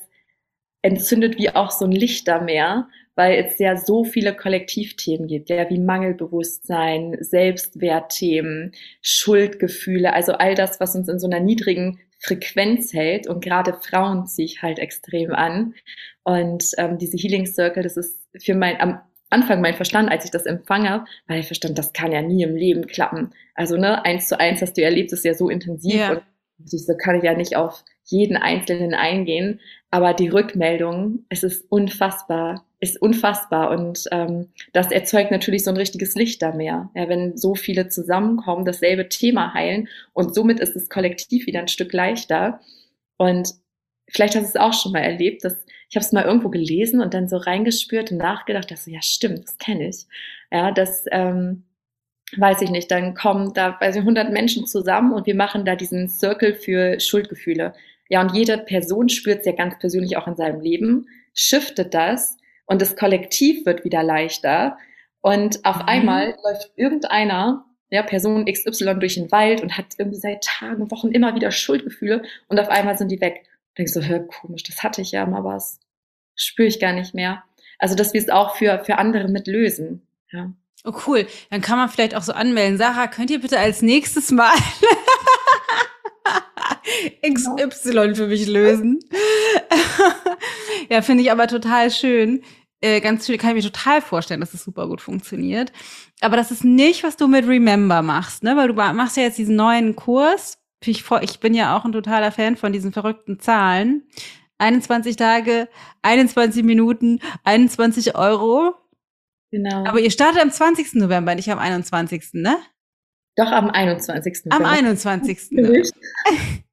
entzündet wie auch so ein Lichtermeer weil es ja so viele Kollektivthemen gibt, ja, wie Mangelbewusstsein, Selbstwertthemen, Schuldgefühle, also all das, was uns in so einer niedrigen Frequenz hält und gerade Frauen ziehe ich halt extrem an. Und ähm, diese Healing Circle, das ist für mein am Anfang mein Verstand, als ich das empfange, weil ich verstand, das kann ja nie im Leben klappen. Also ne, eins zu eins hast du erlebt, ist ja so intensiv yeah. und so kann ich ja nicht auf jeden Einzelnen eingehen. Aber die Rückmeldung, es ist unfassbar, ist unfassbar und ähm, das erzeugt natürlich so ein richtiges Lichtermeer, ja, wenn so viele zusammenkommen, dasselbe Thema heilen und somit ist das Kollektiv wieder ein Stück leichter und vielleicht hast du es auch schon mal erlebt, dass ich habe es mal irgendwo gelesen und dann so reingespürt und nachgedacht, dass so, ja stimmt, das kenne ich, ja, das ähm, weiß ich nicht, dann kommen da ich, 100 Menschen zusammen und wir machen da diesen Circle für Schuldgefühle. Ja, und jede Person spürt es ja ganz persönlich auch in seinem Leben, shiftet das und das Kollektiv wird wieder leichter. Und auf mhm. einmal läuft irgendeiner, ja, Person XY durch den Wald und hat irgendwie seit Tagen, Wochen immer wieder Schuldgefühle und auf einmal sind die weg. Denkst du, hör, komisch, das hatte ich ja mal was. Spüre ich gar nicht mehr. Also, dass wir es auch für, für andere mit lösen. Ja. Oh, cool. Dann kann man vielleicht auch so anmelden. Sarah, könnt ihr bitte als nächstes Mal XY für mich lösen? ja, finde ich aber total schön. Äh, ganz schön, kann ich mir total vorstellen, dass es das super gut funktioniert. Aber das ist nicht, was du mit Remember machst, ne? Weil du machst ja jetzt diesen neuen Kurs. Ich, ich bin ja auch ein totaler Fan von diesen verrückten Zahlen. 21 Tage, 21 Minuten, 21 Euro. Genau. Aber ihr startet am 20. November, nicht am 21. ne? Doch, am 21. Am 21. Ne?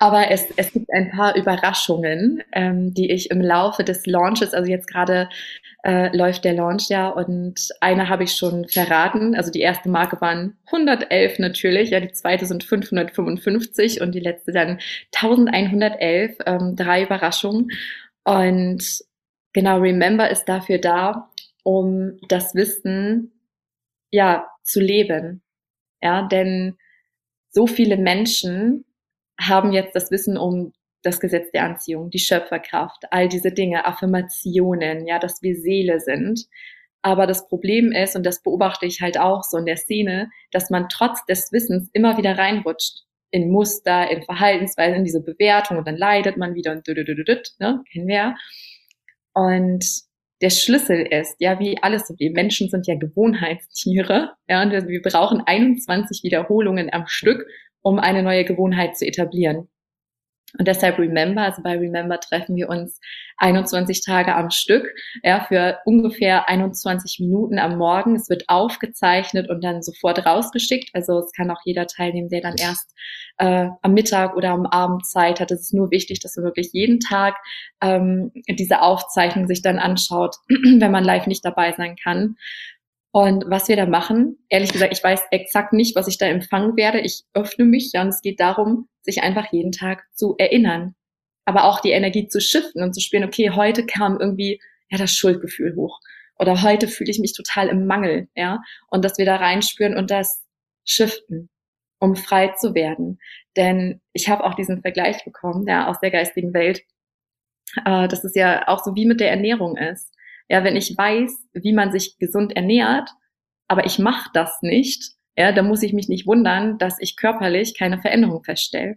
Aber es, es gibt ein paar Überraschungen, ähm, die ich im Laufe des Launches, also jetzt gerade äh, läuft der Launch ja und eine habe ich schon verraten. Also die erste Marke waren 111 natürlich, ja, die zweite sind 555 und die letzte dann 1111, ähm, drei Überraschungen. Und genau, Remember ist dafür da, um das Wissen ja zu leben. Ja, denn so viele Menschen haben jetzt das Wissen um das Gesetz der Anziehung, die Schöpferkraft, all diese Dinge, Affirmationen, ja, dass wir Seele sind. Aber das Problem ist, und das beobachte ich halt auch so in der Szene, dass man trotz des Wissens immer wieder reinrutscht in Muster, in Verhaltensweisen, in diese Bewertung und dann leidet man wieder und ne, kennen wir. Und der Schlüssel ist, ja, wie alles, wir Menschen sind ja Gewohnheitstiere, ja, und wir brauchen 21 Wiederholungen am Stück, um eine neue Gewohnheit zu etablieren. Und deshalb Remember, also bei Remember treffen wir uns 21 Tage am Stück, ja, für ungefähr 21 Minuten am Morgen. Es wird aufgezeichnet und dann sofort rausgeschickt. Also es kann auch jeder teilnehmen, der dann erst äh, am Mittag oder am Abend Zeit hat. Es ist nur wichtig, dass man wirklich jeden Tag ähm, diese Aufzeichnung sich dann anschaut, wenn man live nicht dabei sein kann. Und was wir da machen, ehrlich gesagt, ich weiß exakt nicht, was ich da empfangen werde. Ich öffne mich, ja, und es geht darum, sich einfach jeden Tag zu erinnern. Aber auch die Energie zu shiften und zu spüren, okay, heute kam irgendwie ja das Schuldgefühl hoch. Oder heute fühle ich mich total im Mangel, ja. Und dass wir da reinspüren und das shiften, um frei zu werden. Denn ich habe auch diesen Vergleich bekommen, ja, aus der geistigen Welt, äh, dass es ja auch so wie mit der Ernährung ist ja, wenn ich weiß, wie man sich gesund ernährt, aber ich mache das nicht, ja, dann muss ich mich nicht wundern, dass ich körperlich keine Veränderung feststelle.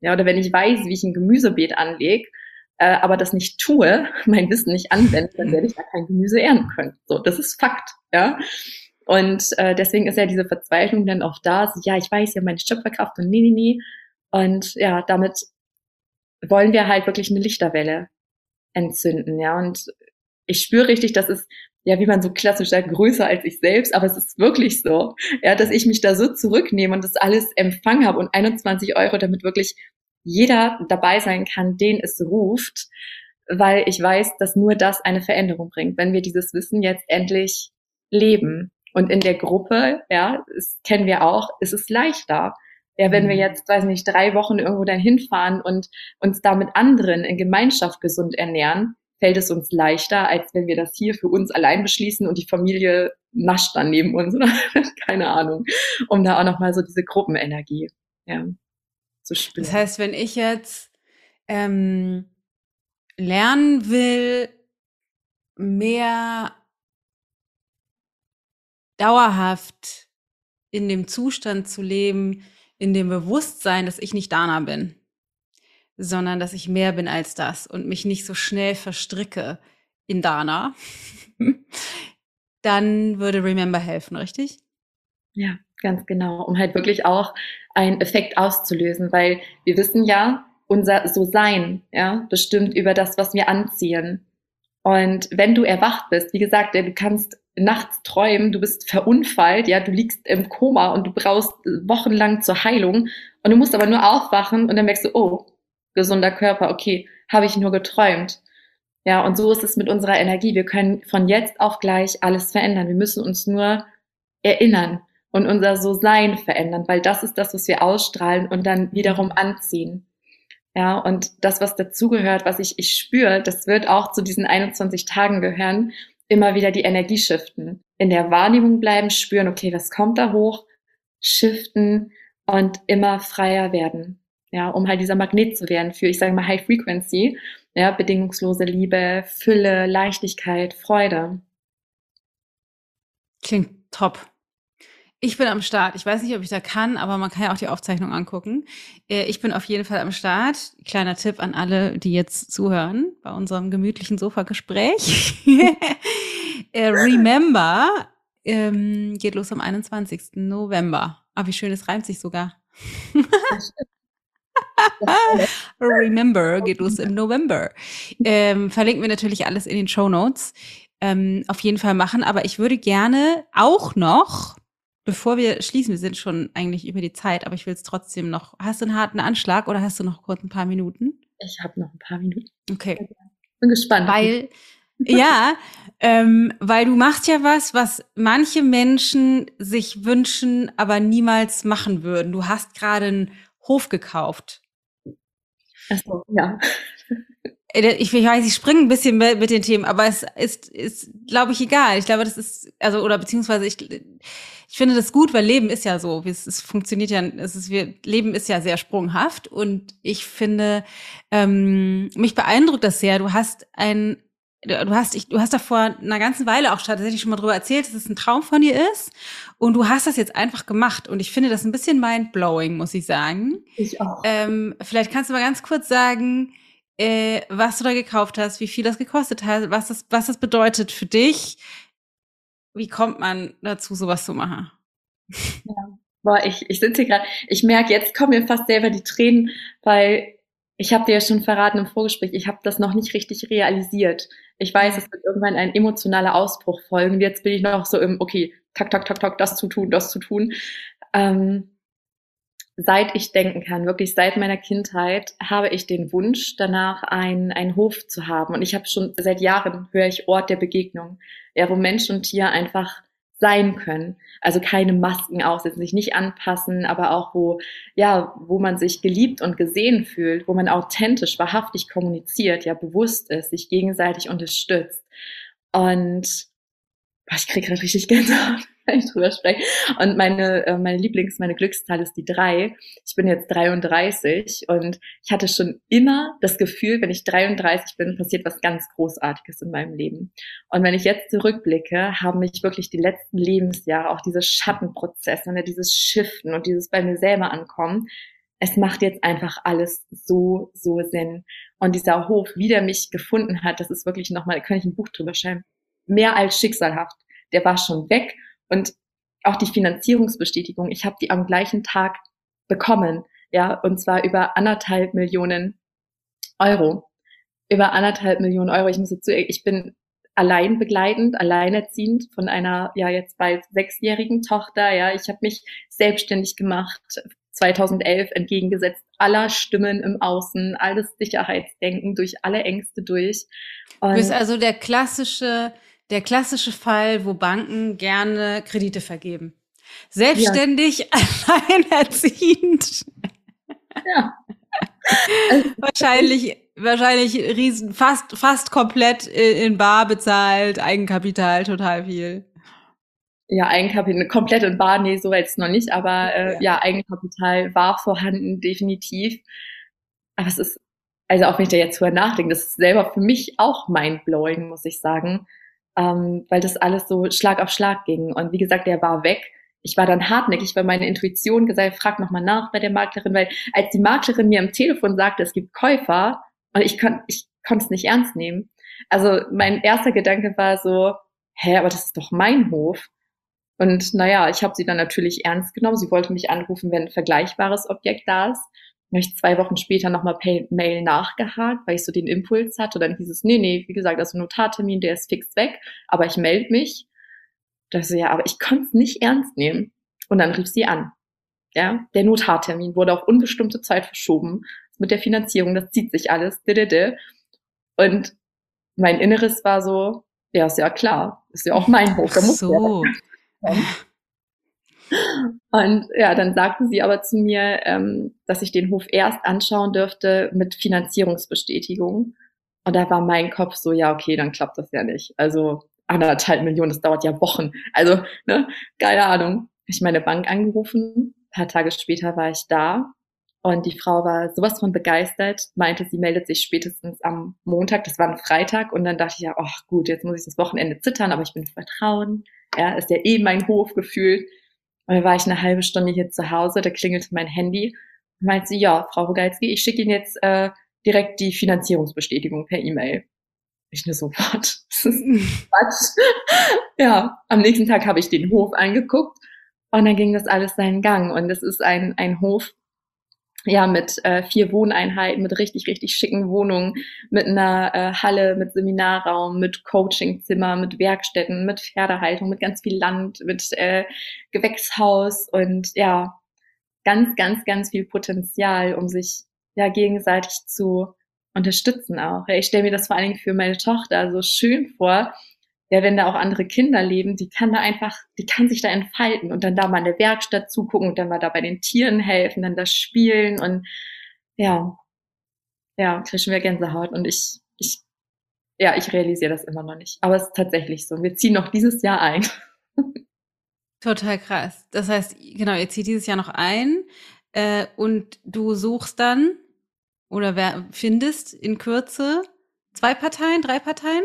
Ja, oder wenn ich weiß, wie ich ein Gemüsebeet anlege, äh, aber das nicht tue, mein Wissen nicht anwende, dann werde ich da kein Gemüse ernten können. So, das ist Fakt, ja. Und äh, deswegen ist ja diese Verzweiflung dann auch da. So, ja, ich weiß ja meine Schöpferkraft und nee, nee, nee. Und ja, damit wollen wir halt wirklich eine Lichterwelle entzünden, ja. Und ich spüre richtig, dass es ja, wie man so klassisch sagt, größer als ich selbst, aber es ist wirklich so, ja, dass ich mich da so zurücknehme und das alles empfangen habe und 21 Euro, damit wirklich jeder dabei sein kann, den es ruft, weil ich weiß, dass nur das eine Veränderung bringt, wenn wir dieses Wissen jetzt endlich leben. Und in der Gruppe, ja, das kennen wir auch, ist es leichter. Ja, wenn wir mhm. jetzt, weiß nicht, drei Wochen irgendwo dann hinfahren und uns da mit anderen in Gemeinschaft gesund ernähren, fällt es uns leichter, als wenn wir das hier für uns allein beschließen und die Familie nascht dann neben uns keine Ahnung, um da auch nochmal so diese Gruppenenergie ja, zu spüren. Das heißt, wenn ich jetzt ähm, lernen will, mehr dauerhaft in dem Zustand zu leben, in dem Bewusstsein, dass ich nicht Dana bin, sondern dass ich mehr bin als das und mich nicht so schnell verstricke in Dana, dann würde Remember helfen, richtig? Ja, ganz genau, um halt wirklich auch einen Effekt auszulösen, weil wir wissen ja, unser So-Sein, ja, bestimmt über das, was wir anziehen. Und wenn du erwacht bist, wie gesagt, du kannst nachts träumen, du bist verunfallt, ja, du liegst im Koma und du brauchst wochenlang zur Heilung und du musst aber nur aufwachen und dann merkst du, oh, gesunder Körper, okay, habe ich nur geträumt. Ja, und so ist es mit unserer Energie. Wir können von jetzt auf gleich alles verändern. Wir müssen uns nur erinnern und unser So-Sein verändern, weil das ist das, was wir ausstrahlen und dann wiederum anziehen. Ja, und das, was dazugehört, was ich, ich spüre, das wird auch zu diesen 21 Tagen gehören, immer wieder die Energie shiften. In der Wahrnehmung bleiben, spüren, okay, was kommt da hoch, shiften und immer freier werden. Ja, um halt dieser Magnet zu werden für, ich sage mal, High Frequency. Ja, bedingungslose Liebe, Fülle, Leichtigkeit, Freude. Klingt top. Ich bin am Start. Ich weiß nicht, ob ich da kann, aber man kann ja auch die Aufzeichnung angucken. Äh, ich bin auf jeden Fall am Start. Kleiner Tipp an alle, die jetzt zuhören bei unserem gemütlichen Sofagespräch. Äh, remember ähm, geht los am 21. November. Ah, wie schön, es reimt sich sogar. Remember geht los im November. Ähm, verlinken wir natürlich alles in den Show Notes. Ähm, auf jeden Fall machen. Aber ich würde gerne auch noch bevor wir schließen, wir sind schon eigentlich über die Zeit, aber ich will es trotzdem noch. Hast du einen harten Anschlag oder hast du noch kurz ein paar Minuten? Ich habe noch ein paar Minuten. Okay. Bin gespannt. Weil, ja, ähm, weil du machst ja was, was manche Menschen sich wünschen, aber niemals machen würden. Du hast gerade einen Hof gekauft. Ach so, ja. Äh, ich, ich weiß, ich springe ein bisschen mit den Themen, aber es ist, ist glaube ich, egal. Ich glaube, das ist, also, oder beziehungsweise ich, ich finde das gut, weil Leben ist ja so. Es, es funktioniert ja, es ist, wir, Leben ist ja sehr sprunghaft und ich finde, ähm, mich beeindruckt das sehr. Du hast ein, du hast, ich, du hast da vor einer ganzen Weile auch tatsächlich schon mal drüber erzählt, dass es ein Traum von dir ist. Und du hast das jetzt einfach gemacht. Und ich finde das ein bisschen mindblowing, muss ich sagen. Ich auch. Ähm, vielleicht kannst du mal ganz kurz sagen, äh, was du da gekauft hast, wie viel das gekostet hat, was das, was das bedeutet für dich. Wie kommt man dazu, sowas zu machen? Ja. Boah, ich, ich sitze hier gerade, ich merke, jetzt kommen mir fast selber die Tränen, weil ich habe dir ja schon verraten im Vorgespräch, ich habe das noch nicht richtig realisiert. Ich weiß, es wird irgendwann ein emotionaler Ausbruch folgen. Jetzt bin ich noch so im, okay, tak, tak, tak, tak, das zu tun, das zu tun. Ähm, seit ich denken kann, wirklich seit meiner Kindheit, habe ich den Wunsch danach, einen, einen Hof zu haben. Und ich habe schon seit Jahren, höre ich Ort der Begegnung, ja, wo Mensch und Tier einfach sein können. Also keine Masken aufsetzen, sich nicht anpassen, aber auch wo, ja, wo man sich geliebt und gesehen fühlt, wo man authentisch, wahrhaftig kommuniziert, ja, bewusst ist, sich gegenseitig unterstützt. Und ich kriege gerade richtig Gänsehaut wenn ich drüber spreche. Und meine, äh, meine Lieblings-, meine Glückszahl ist die drei. Ich bin jetzt 33 und ich hatte schon immer das Gefühl, wenn ich 33 bin, passiert was ganz Großartiges in meinem Leben. Und wenn ich jetzt zurückblicke, haben mich wirklich die letzten Lebensjahre, auch diese Schattenprozesse, dieses Shiften und dieses bei mir selber ankommen, es macht jetzt einfach alles so, so Sinn. Und dieser Hof, wie der mich gefunden hat, das ist wirklich nochmal, da kann ich ein Buch drüber schreiben, mehr als schicksalhaft. Der war schon weg und auch die Finanzierungsbestätigung, ich habe die am gleichen Tag bekommen, ja, und zwar über anderthalb Millionen Euro. Über anderthalb Millionen Euro. Ich muss dazu, ich bin allein begleitend, alleinerziehend von einer ja jetzt bald sechsjährigen Tochter. Ja, ich habe mich selbstständig gemacht, 2011 entgegengesetzt aller Stimmen im Außen, alles Sicherheitsdenken durch alle Ängste durch. Und du bist also der klassische der klassische Fall, wo Banken gerne Kredite vergeben. Selbstständig, ja. alleinerziehend. Ja. wahrscheinlich, wahrscheinlich riesen, fast, fast komplett in Bar bezahlt, Eigenkapital total viel. Ja, Eigenkapital, komplett in Bar, nee, so jetzt noch nicht, aber äh, ja. ja, Eigenkapital war vorhanden, definitiv. Aber es ist, also auch wenn ich da jetzt drüber nachdenke, das ist selber für mich auch mindblowing, muss ich sagen ähm, weil das alles so Schlag auf Schlag ging. Und wie gesagt, der war weg. Ich war dann hartnäckig, weil meine Intuition gesagt, frag nochmal nach bei der Maklerin, weil als die Maklerin mir am Telefon sagte, es gibt Käufer, und ich konnte ich konnte es nicht ernst nehmen. Also mein erster Gedanke war so, hä, aber das ist doch mein Hof. Und naja, ich habe sie dann natürlich ernst genommen. Sie wollte mich anrufen, wenn ein vergleichbares Objekt da ist. Habe ich zwei Wochen später nochmal per Mail nachgehakt, weil ich so den Impuls hatte. Dann hieß es, nee, nee, wie gesagt, also Notartermin, der ist fix weg, aber ich melde mich. Da so, ja, aber ich konnte es nicht ernst nehmen. Und dann rief sie an. Ja, der Notartermin wurde auf unbestimmte Zeit verschoben. Mit der Finanzierung, das zieht sich alles. Und mein Inneres war so, ja, ist ja klar, ist ja auch mein Hof. Da muss so. Ja und ja, dann sagten sie aber zu mir, ähm, dass ich den Hof erst anschauen dürfte mit Finanzierungsbestätigung. Und da war mein Kopf so, ja, okay, dann klappt das ja nicht. Also anderthalb Millionen, das dauert ja Wochen. Also, ne, keine Ahnung. Ich meine Bank angerufen, ein paar Tage später war ich da und die Frau war sowas von begeistert, meinte, sie meldet sich spätestens am Montag, das war ein Freitag und dann dachte ich ja, ach gut, jetzt muss ich das Wochenende zittern, aber ich bin Vertrauen, ja, ist ja eh mein Hof gefühlt. Und dann war ich eine halbe Stunde hier zu Hause, da klingelte mein Handy und meinte sie, ja, Frau Rogalski, ich schicke Ihnen jetzt äh, direkt die Finanzierungsbestätigung per E-Mail. Ich nur so, what? Das ist Quatsch. ja, am nächsten Tag habe ich den Hof angeguckt und dann ging das alles seinen Gang. Und es ist ein, ein Hof, ja, mit äh, vier Wohneinheiten, mit richtig, richtig schicken Wohnungen, mit einer äh, Halle, mit Seminarraum, mit Coachingzimmer, mit Werkstätten, mit Pferdehaltung, mit ganz viel Land, mit äh, Gewächshaus und ja, ganz, ganz, ganz viel Potenzial, um sich ja gegenseitig zu unterstützen auch. Ich stelle mir das vor allen Dingen für meine Tochter so schön vor, ja, wenn da auch andere Kinder leben, die kann da einfach, die kann sich da entfalten und dann da mal in der Werkstatt zugucken und dann mal da bei den Tieren helfen, dann das spielen und ja, ja, kriege schon wieder Gänsehaut und ich, ich, ja, ich realisiere das immer noch nicht. Aber es ist tatsächlich so. Wir ziehen noch dieses Jahr ein. Total krass. Das heißt, genau, ihr zieht dieses Jahr noch ein äh, und du suchst dann oder wer findest in Kürze zwei Parteien, drei Parteien?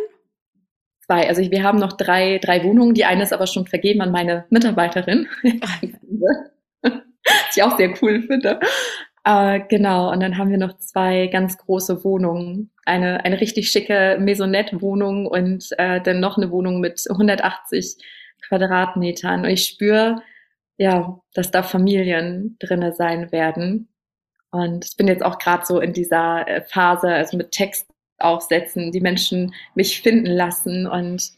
Zwei. Also wir haben noch drei, drei Wohnungen. Die eine ist aber schon vergeben an meine Mitarbeiterin. Was ich auch sehr cool finde. Äh, genau, und dann haben wir noch zwei ganz große Wohnungen. Eine, eine richtig schicke Maisonette-Wohnung und äh, dann noch eine Wohnung mit 180 Quadratmetern. Und ich spüre, ja, dass da Familien drinne sein werden. Und ich bin jetzt auch gerade so in dieser äh, Phase, also mit Text aufsetzen, die Menschen mich finden lassen und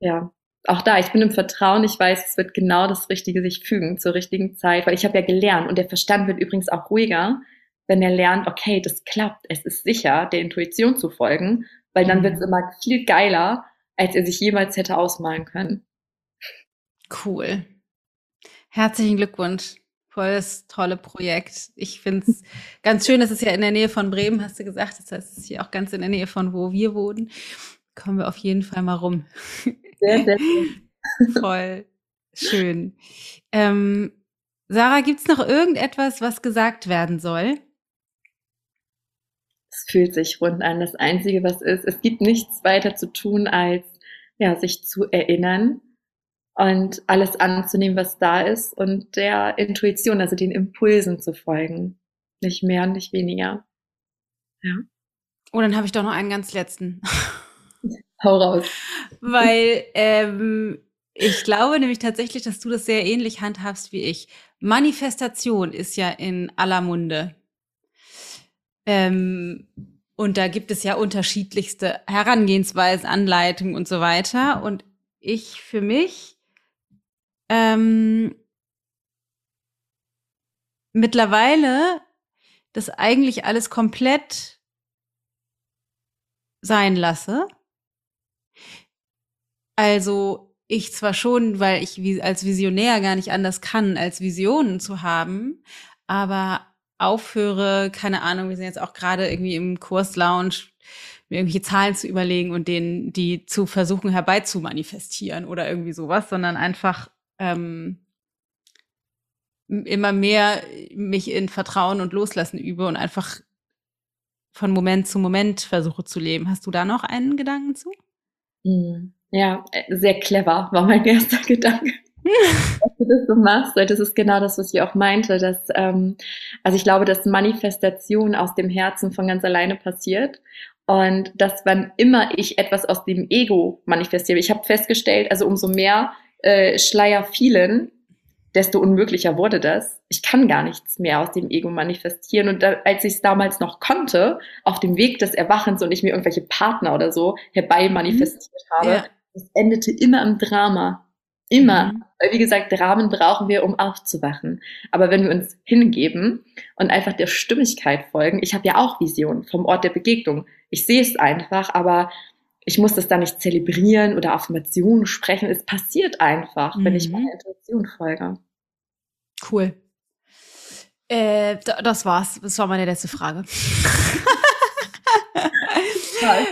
ja, auch da, ich bin im Vertrauen, ich weiß, es wird genau das Richtige sich fügen zur richtigen Zeit, weil ich habe ja gelernt und der Verstand wird übrigens auch ruhiger, wenn er lernt, okay, das klappt, es ist sicher, der Intuition zu folgen, weil dann mhm. wird es immer viel geiler, als er sich jemals hätte ausmalen können. Cool. Herzlichen Glückwunsch. Voll das tolle Projekt. Ich finde es ganz schön, es ist ja in der Nähe von Bremen, hast du gesagt. Das heißt, es ist hier auch ganz in der Nähe von wo wir wohnen. Kommen wir auf jeden Fall mal rum. Sehr, sehr schön. Voll schön. Ähm, Sarah, gibt es noch irgendetwas, was gesagt werden soll? Es fühlt sich rund an. Das Einzige, was ist, es gibt nichts weiter zu tun, als ja, sich zu erinnern, und alles anzunehmen, was da ist und der Intuition, also den Impulsen zu folgen. Nicht mehr und nicht weniger. Ja. Oh, dann habe ich doch noch einen ganz letzten. Hau raus. Weil ähm, ich glaube nämlich tatsächlich, dass du das sehr ähnlich handhabst wie ich. Manifestation ist ja in aller Munde. Ähm, und da gibt es ja unterschiedlichste Herangehensweisen, Anleitungen und so weiter. Und ich für mich ähm, mittlerweile das eigentlich alles komplett sein lasse. Also ich zwar schon, weil ich als Visionär gar nicht anders kann, als Visionen zu haben, aber aufhöre, keine Ahnung, wir sind jetzt auch gerade irgendwie im Kurslounge, mir irgendwelche Zahlen zu überlegen und denen die zu versuchen herbeizumanifestieren oder irgendwie sowas, sondern einfach ähm, immer mehr mich in Vertrauen und Loslassen übe und einfach von Moment zu Moment versuche zu leben. Hast du da noch einen Gedanken zu? Hm. Ja, äh, sehr clever war mein erster Gedanke. dass du das so machst, weil das ist genau das, was ich auch meinte, dass, ähm, also ich glaube, dass Manifestation aus dem Herzen von ganz alleine passiert und dass wann immer ich etwas aus dem Ego manifestiere, ich habe festgestellt, also umso mehr äh, Schleier fielen, desto unmöglicher wurde das. Ich kann gar nichts mehr aus dem Ego manifestieren. Und da, als ich es damals noch konnte, auf dem Weg des Erwachens und ich mir irgendwelche Partner oder so herbei manifestiert mhm. habe, ja. das endete immer im Drama. Immer. Mhm. Weil, wie gesagt, Dramen brauchen wir, um aufzuwachen. Aber wenn wir uns hingeben und einfach der Stimmigkeit folgen, ich habe ja auch Visionen vom Ort der Begegnung. Ich sehe es einfach, aber ich muss das da nicht zelebrieren oder Affirmationen sprechen. Es passiert einfach, mhm. wenn ich meiner mhm. Intuition folge. Cool. Äh, das war's. Das war meine letzte Frage.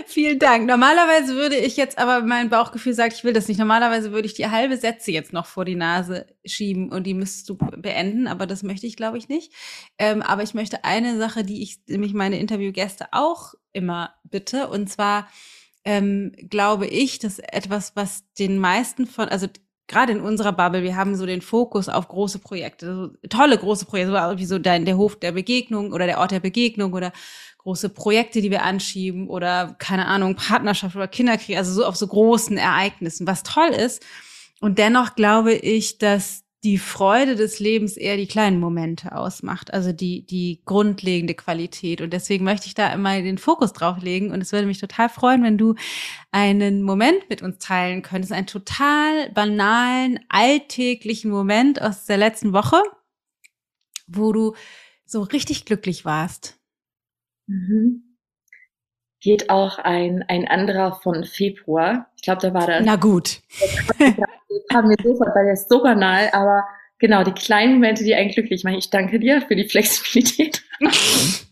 Vielen Dank. Normalerweise würde ich jetzt, aber mein Bauchgefühl sagt, ich will das nicht. Normalerweise würde ich die halbe Sätze jetzt noch vor die Nase schieben und die müsstest du beenden, aber das möchte ich, glaube ich, nicht. Ähm, aber ich möchte eine Sache, die ich nämlich meine Interviewgäste auch immer bitte, und zwar ähm, glaube ich, dass etwas, was den meisten von, also gerade in unserer Bubble, wir haben so den Fokus auf große Projekte, so tolle große Projekte, wie so dein, der Hof der Begegnung oder der Ort der Begegnung oder große Projekte, die wir anschieben oder keine Ahnung, Partnerschaft oder Kinderkrieg, also so auf so großen Ereignissen, was toll ist. Und dennoch glaube ich, dass die Freude des Lebens eher die kleinen Momente ausmacht, also die, die grundlegende Qualität. Und deswegen möchte ich da immer den Fokus drauf legen. Und es würde mich total freuen, wenn du einen Moment mit uns teilen könntest, einen total banalen, alltäglichen Moment aus der letzten Woche, wo du so richtig glücklich warst. Mhm. Geht auch ein, ein anderer von Februar. Ich glaube, da war das. Na gut. kam mir sofort, weil der ist so banal, aber genau, die kleinen Momente, die einen glücklich machen. Ich danke dir für die Flexibilität.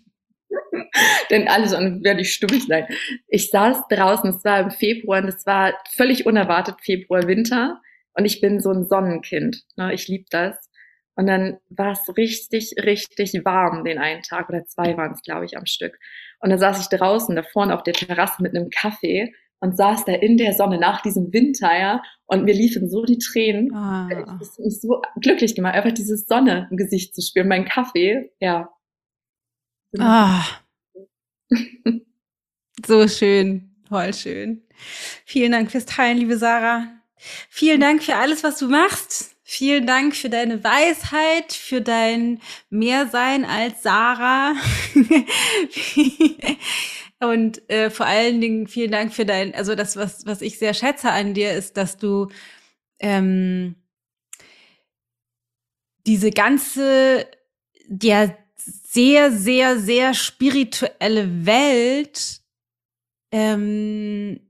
Denn alles und werde ich stummig sein. Ich saß draußen, es war im Februar und es war völlig unerwartet Februar, Winter. Und ich bin so ein Sonnenkind. Ne? Ich liebe das. Und dann war es richtig, richtig warm den einen Tag oder zwei waren es, glaube ich, am Stück. Und dann saß ich draußen da vorne auf der Terrasse mit einem Kaffee und saß da in der Sonne nach diesem Winter, ja, und mir liefen so die Tränen. Ah. Ich bin so glücklich gemacht, einfach diese Sonne im Gesicht zu spüren, mein Kaffee, ja. Ah. so schön, voll schön. Vielen Dank fürs Teilen, liebe Sarah. Vielen Dank für alles, was du machst. Vielen Dank für deine Weisheit, für dein Mehrsein als Sarah. Und äh, vor allen Dingen vielen Dank für dein, also das, was, was ich sehr schätze an dir, ist, dass du ähm, diese ganze, ja, sehr, sehr, sehr spirituelle Welt ähm,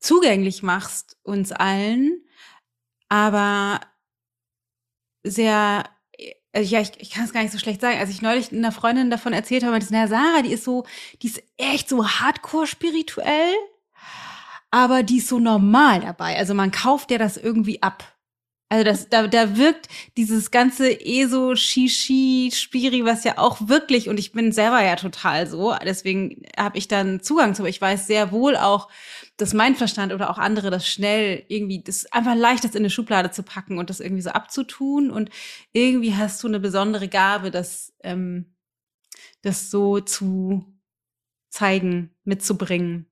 zugänglich machst uns allen, aber sehr, also ja, ich, ich kann es gar nicht so schlecht sagen. Als ich neulich einer Freundin davon erzählt habe, meinte, na Sarah, die ist so, die ist echt so hardcore spirituell, aber die ist so normal dabei. Also man kauft ja das irgendwie ab. Also das, da, da wirkt dieses ganze ESO, Shishi, Spiri, was ja auch wirklich, und ich bin selber ja total so, deswegen habe ich dann Zugang zu, ich weiß sehr wohl auch, dass mein Verstand oder auch andere das schnell irgendwie, das einfach leicht ist in eine Schublade zu packen und das irgendwie so abzutun. Und irgendwie hast du eine besondere Gabe, das, ähm, das so zu zeigen, mitzubringen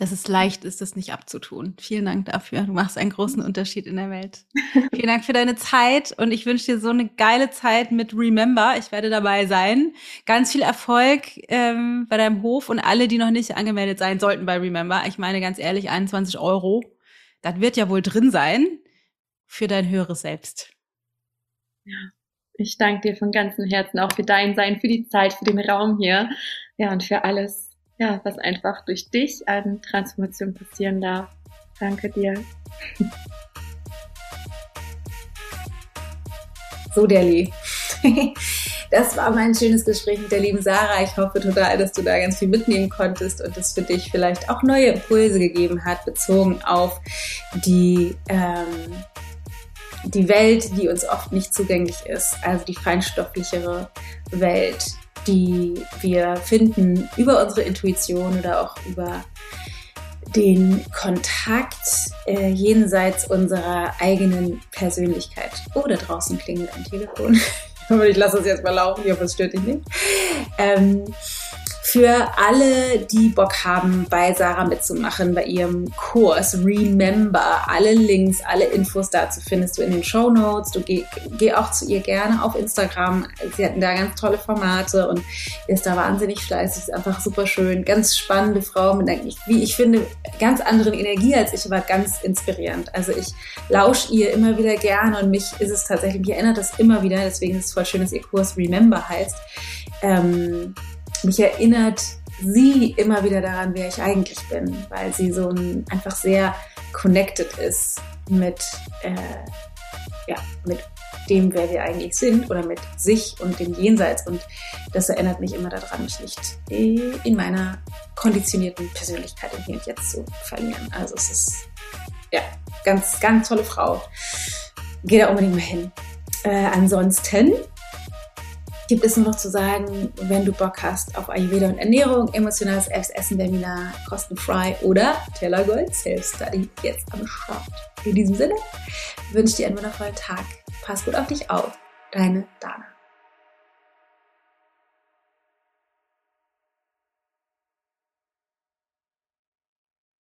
dass es leicht ist, das nicht abzutun. Vielen Dank dafür. Du machst einen großen Unterschied in der Welt. Vielen Dank für deine Zeit und ich wünsche dir so eine geile Zeit mit Remember. Ich werde dabei sein. Ganz viel Erfolg ähm, bei deinem Hof und alle, die noch nicht angemeldet sein sollten bei Remember. Ich meine ganz ehrlich, 21 Euro. Das wird ja wohl drin sein für dein höheres Selbst. Ja. Ich danke dir von ganzem Herzen auch für dein Sein, für die Zeit, für den Raum hier. Ja, und für alles, ja, was einfach durch dich an Transformation passieren darf. Danke dir. So, Deli. Das war mein schönes Gespräch mit der lieben Sarah. Ich hoffe total, dass du da ganz viel mitnehmen konntest und es für dich vielleicht auch neue Impulse gegeben hat, bezogen auf die, ähm, die Welt, die uns oft nicht zugänglich ist, also die feinstofflichere Welt, die wir finden über unsere Intuition oder auch über den Kontakt äh, jenseits unserer eigenen Persönlichkeit. Oh, da draußen klingelt ein Telefon. Ich lasse es jetzt mal laufen, ich hoffe, es stört dich nicht. Ähm, Für alle, die Bock haben, bei Sarah mitzumachen, bei ihrem Kurs Remember, alle Links, alle Infos dazu findest du in den Show Notes. Du geh, geh auch zu ihr gerne auf Instagram. Sie hatten da ganz tolle Formate und ist da wahnsinnig fleißig, ist einfach super schön. Ganz spannende Frau mit einer, wie ich finde, ganz anderen Energie als ich, aber ganz inspirierend. Also ich lausche ihr immer wieder gerne und mich ist es tatsächlich, mich erinnert das immer wieder, deswegen ist es voll schön, dass ihr Kurs Remember heißt. Ähm, mich erinnert sie immer wieder daran, wer ich eigentlich bin, weil sie so ein, einfach sehr connected ist mit, äh, ja, mit dem, wer wir eigentlich sind oder mit sich und dem Jenseits. Und das erinnert mich immer daran, mich nicht in meiner konditionierten Persönlichkeit im Hier und Jetzt zu verlieren. Also es ist, ja, ganz, ganz tolle Frau. Geh da unbedingt mal hin. Äh, ansonsten gibt es nur noch zu sagen, wenn du Bock hast auf Ayurveda und Ernährung, emotionales Essen-Seminar, kostenfrei oder Tellergold Self-Study jetzt am Start. In diesem Sinne wünsche ich dir einen wundervollen Tag. Pass gut auf dich auf. Deine Dana.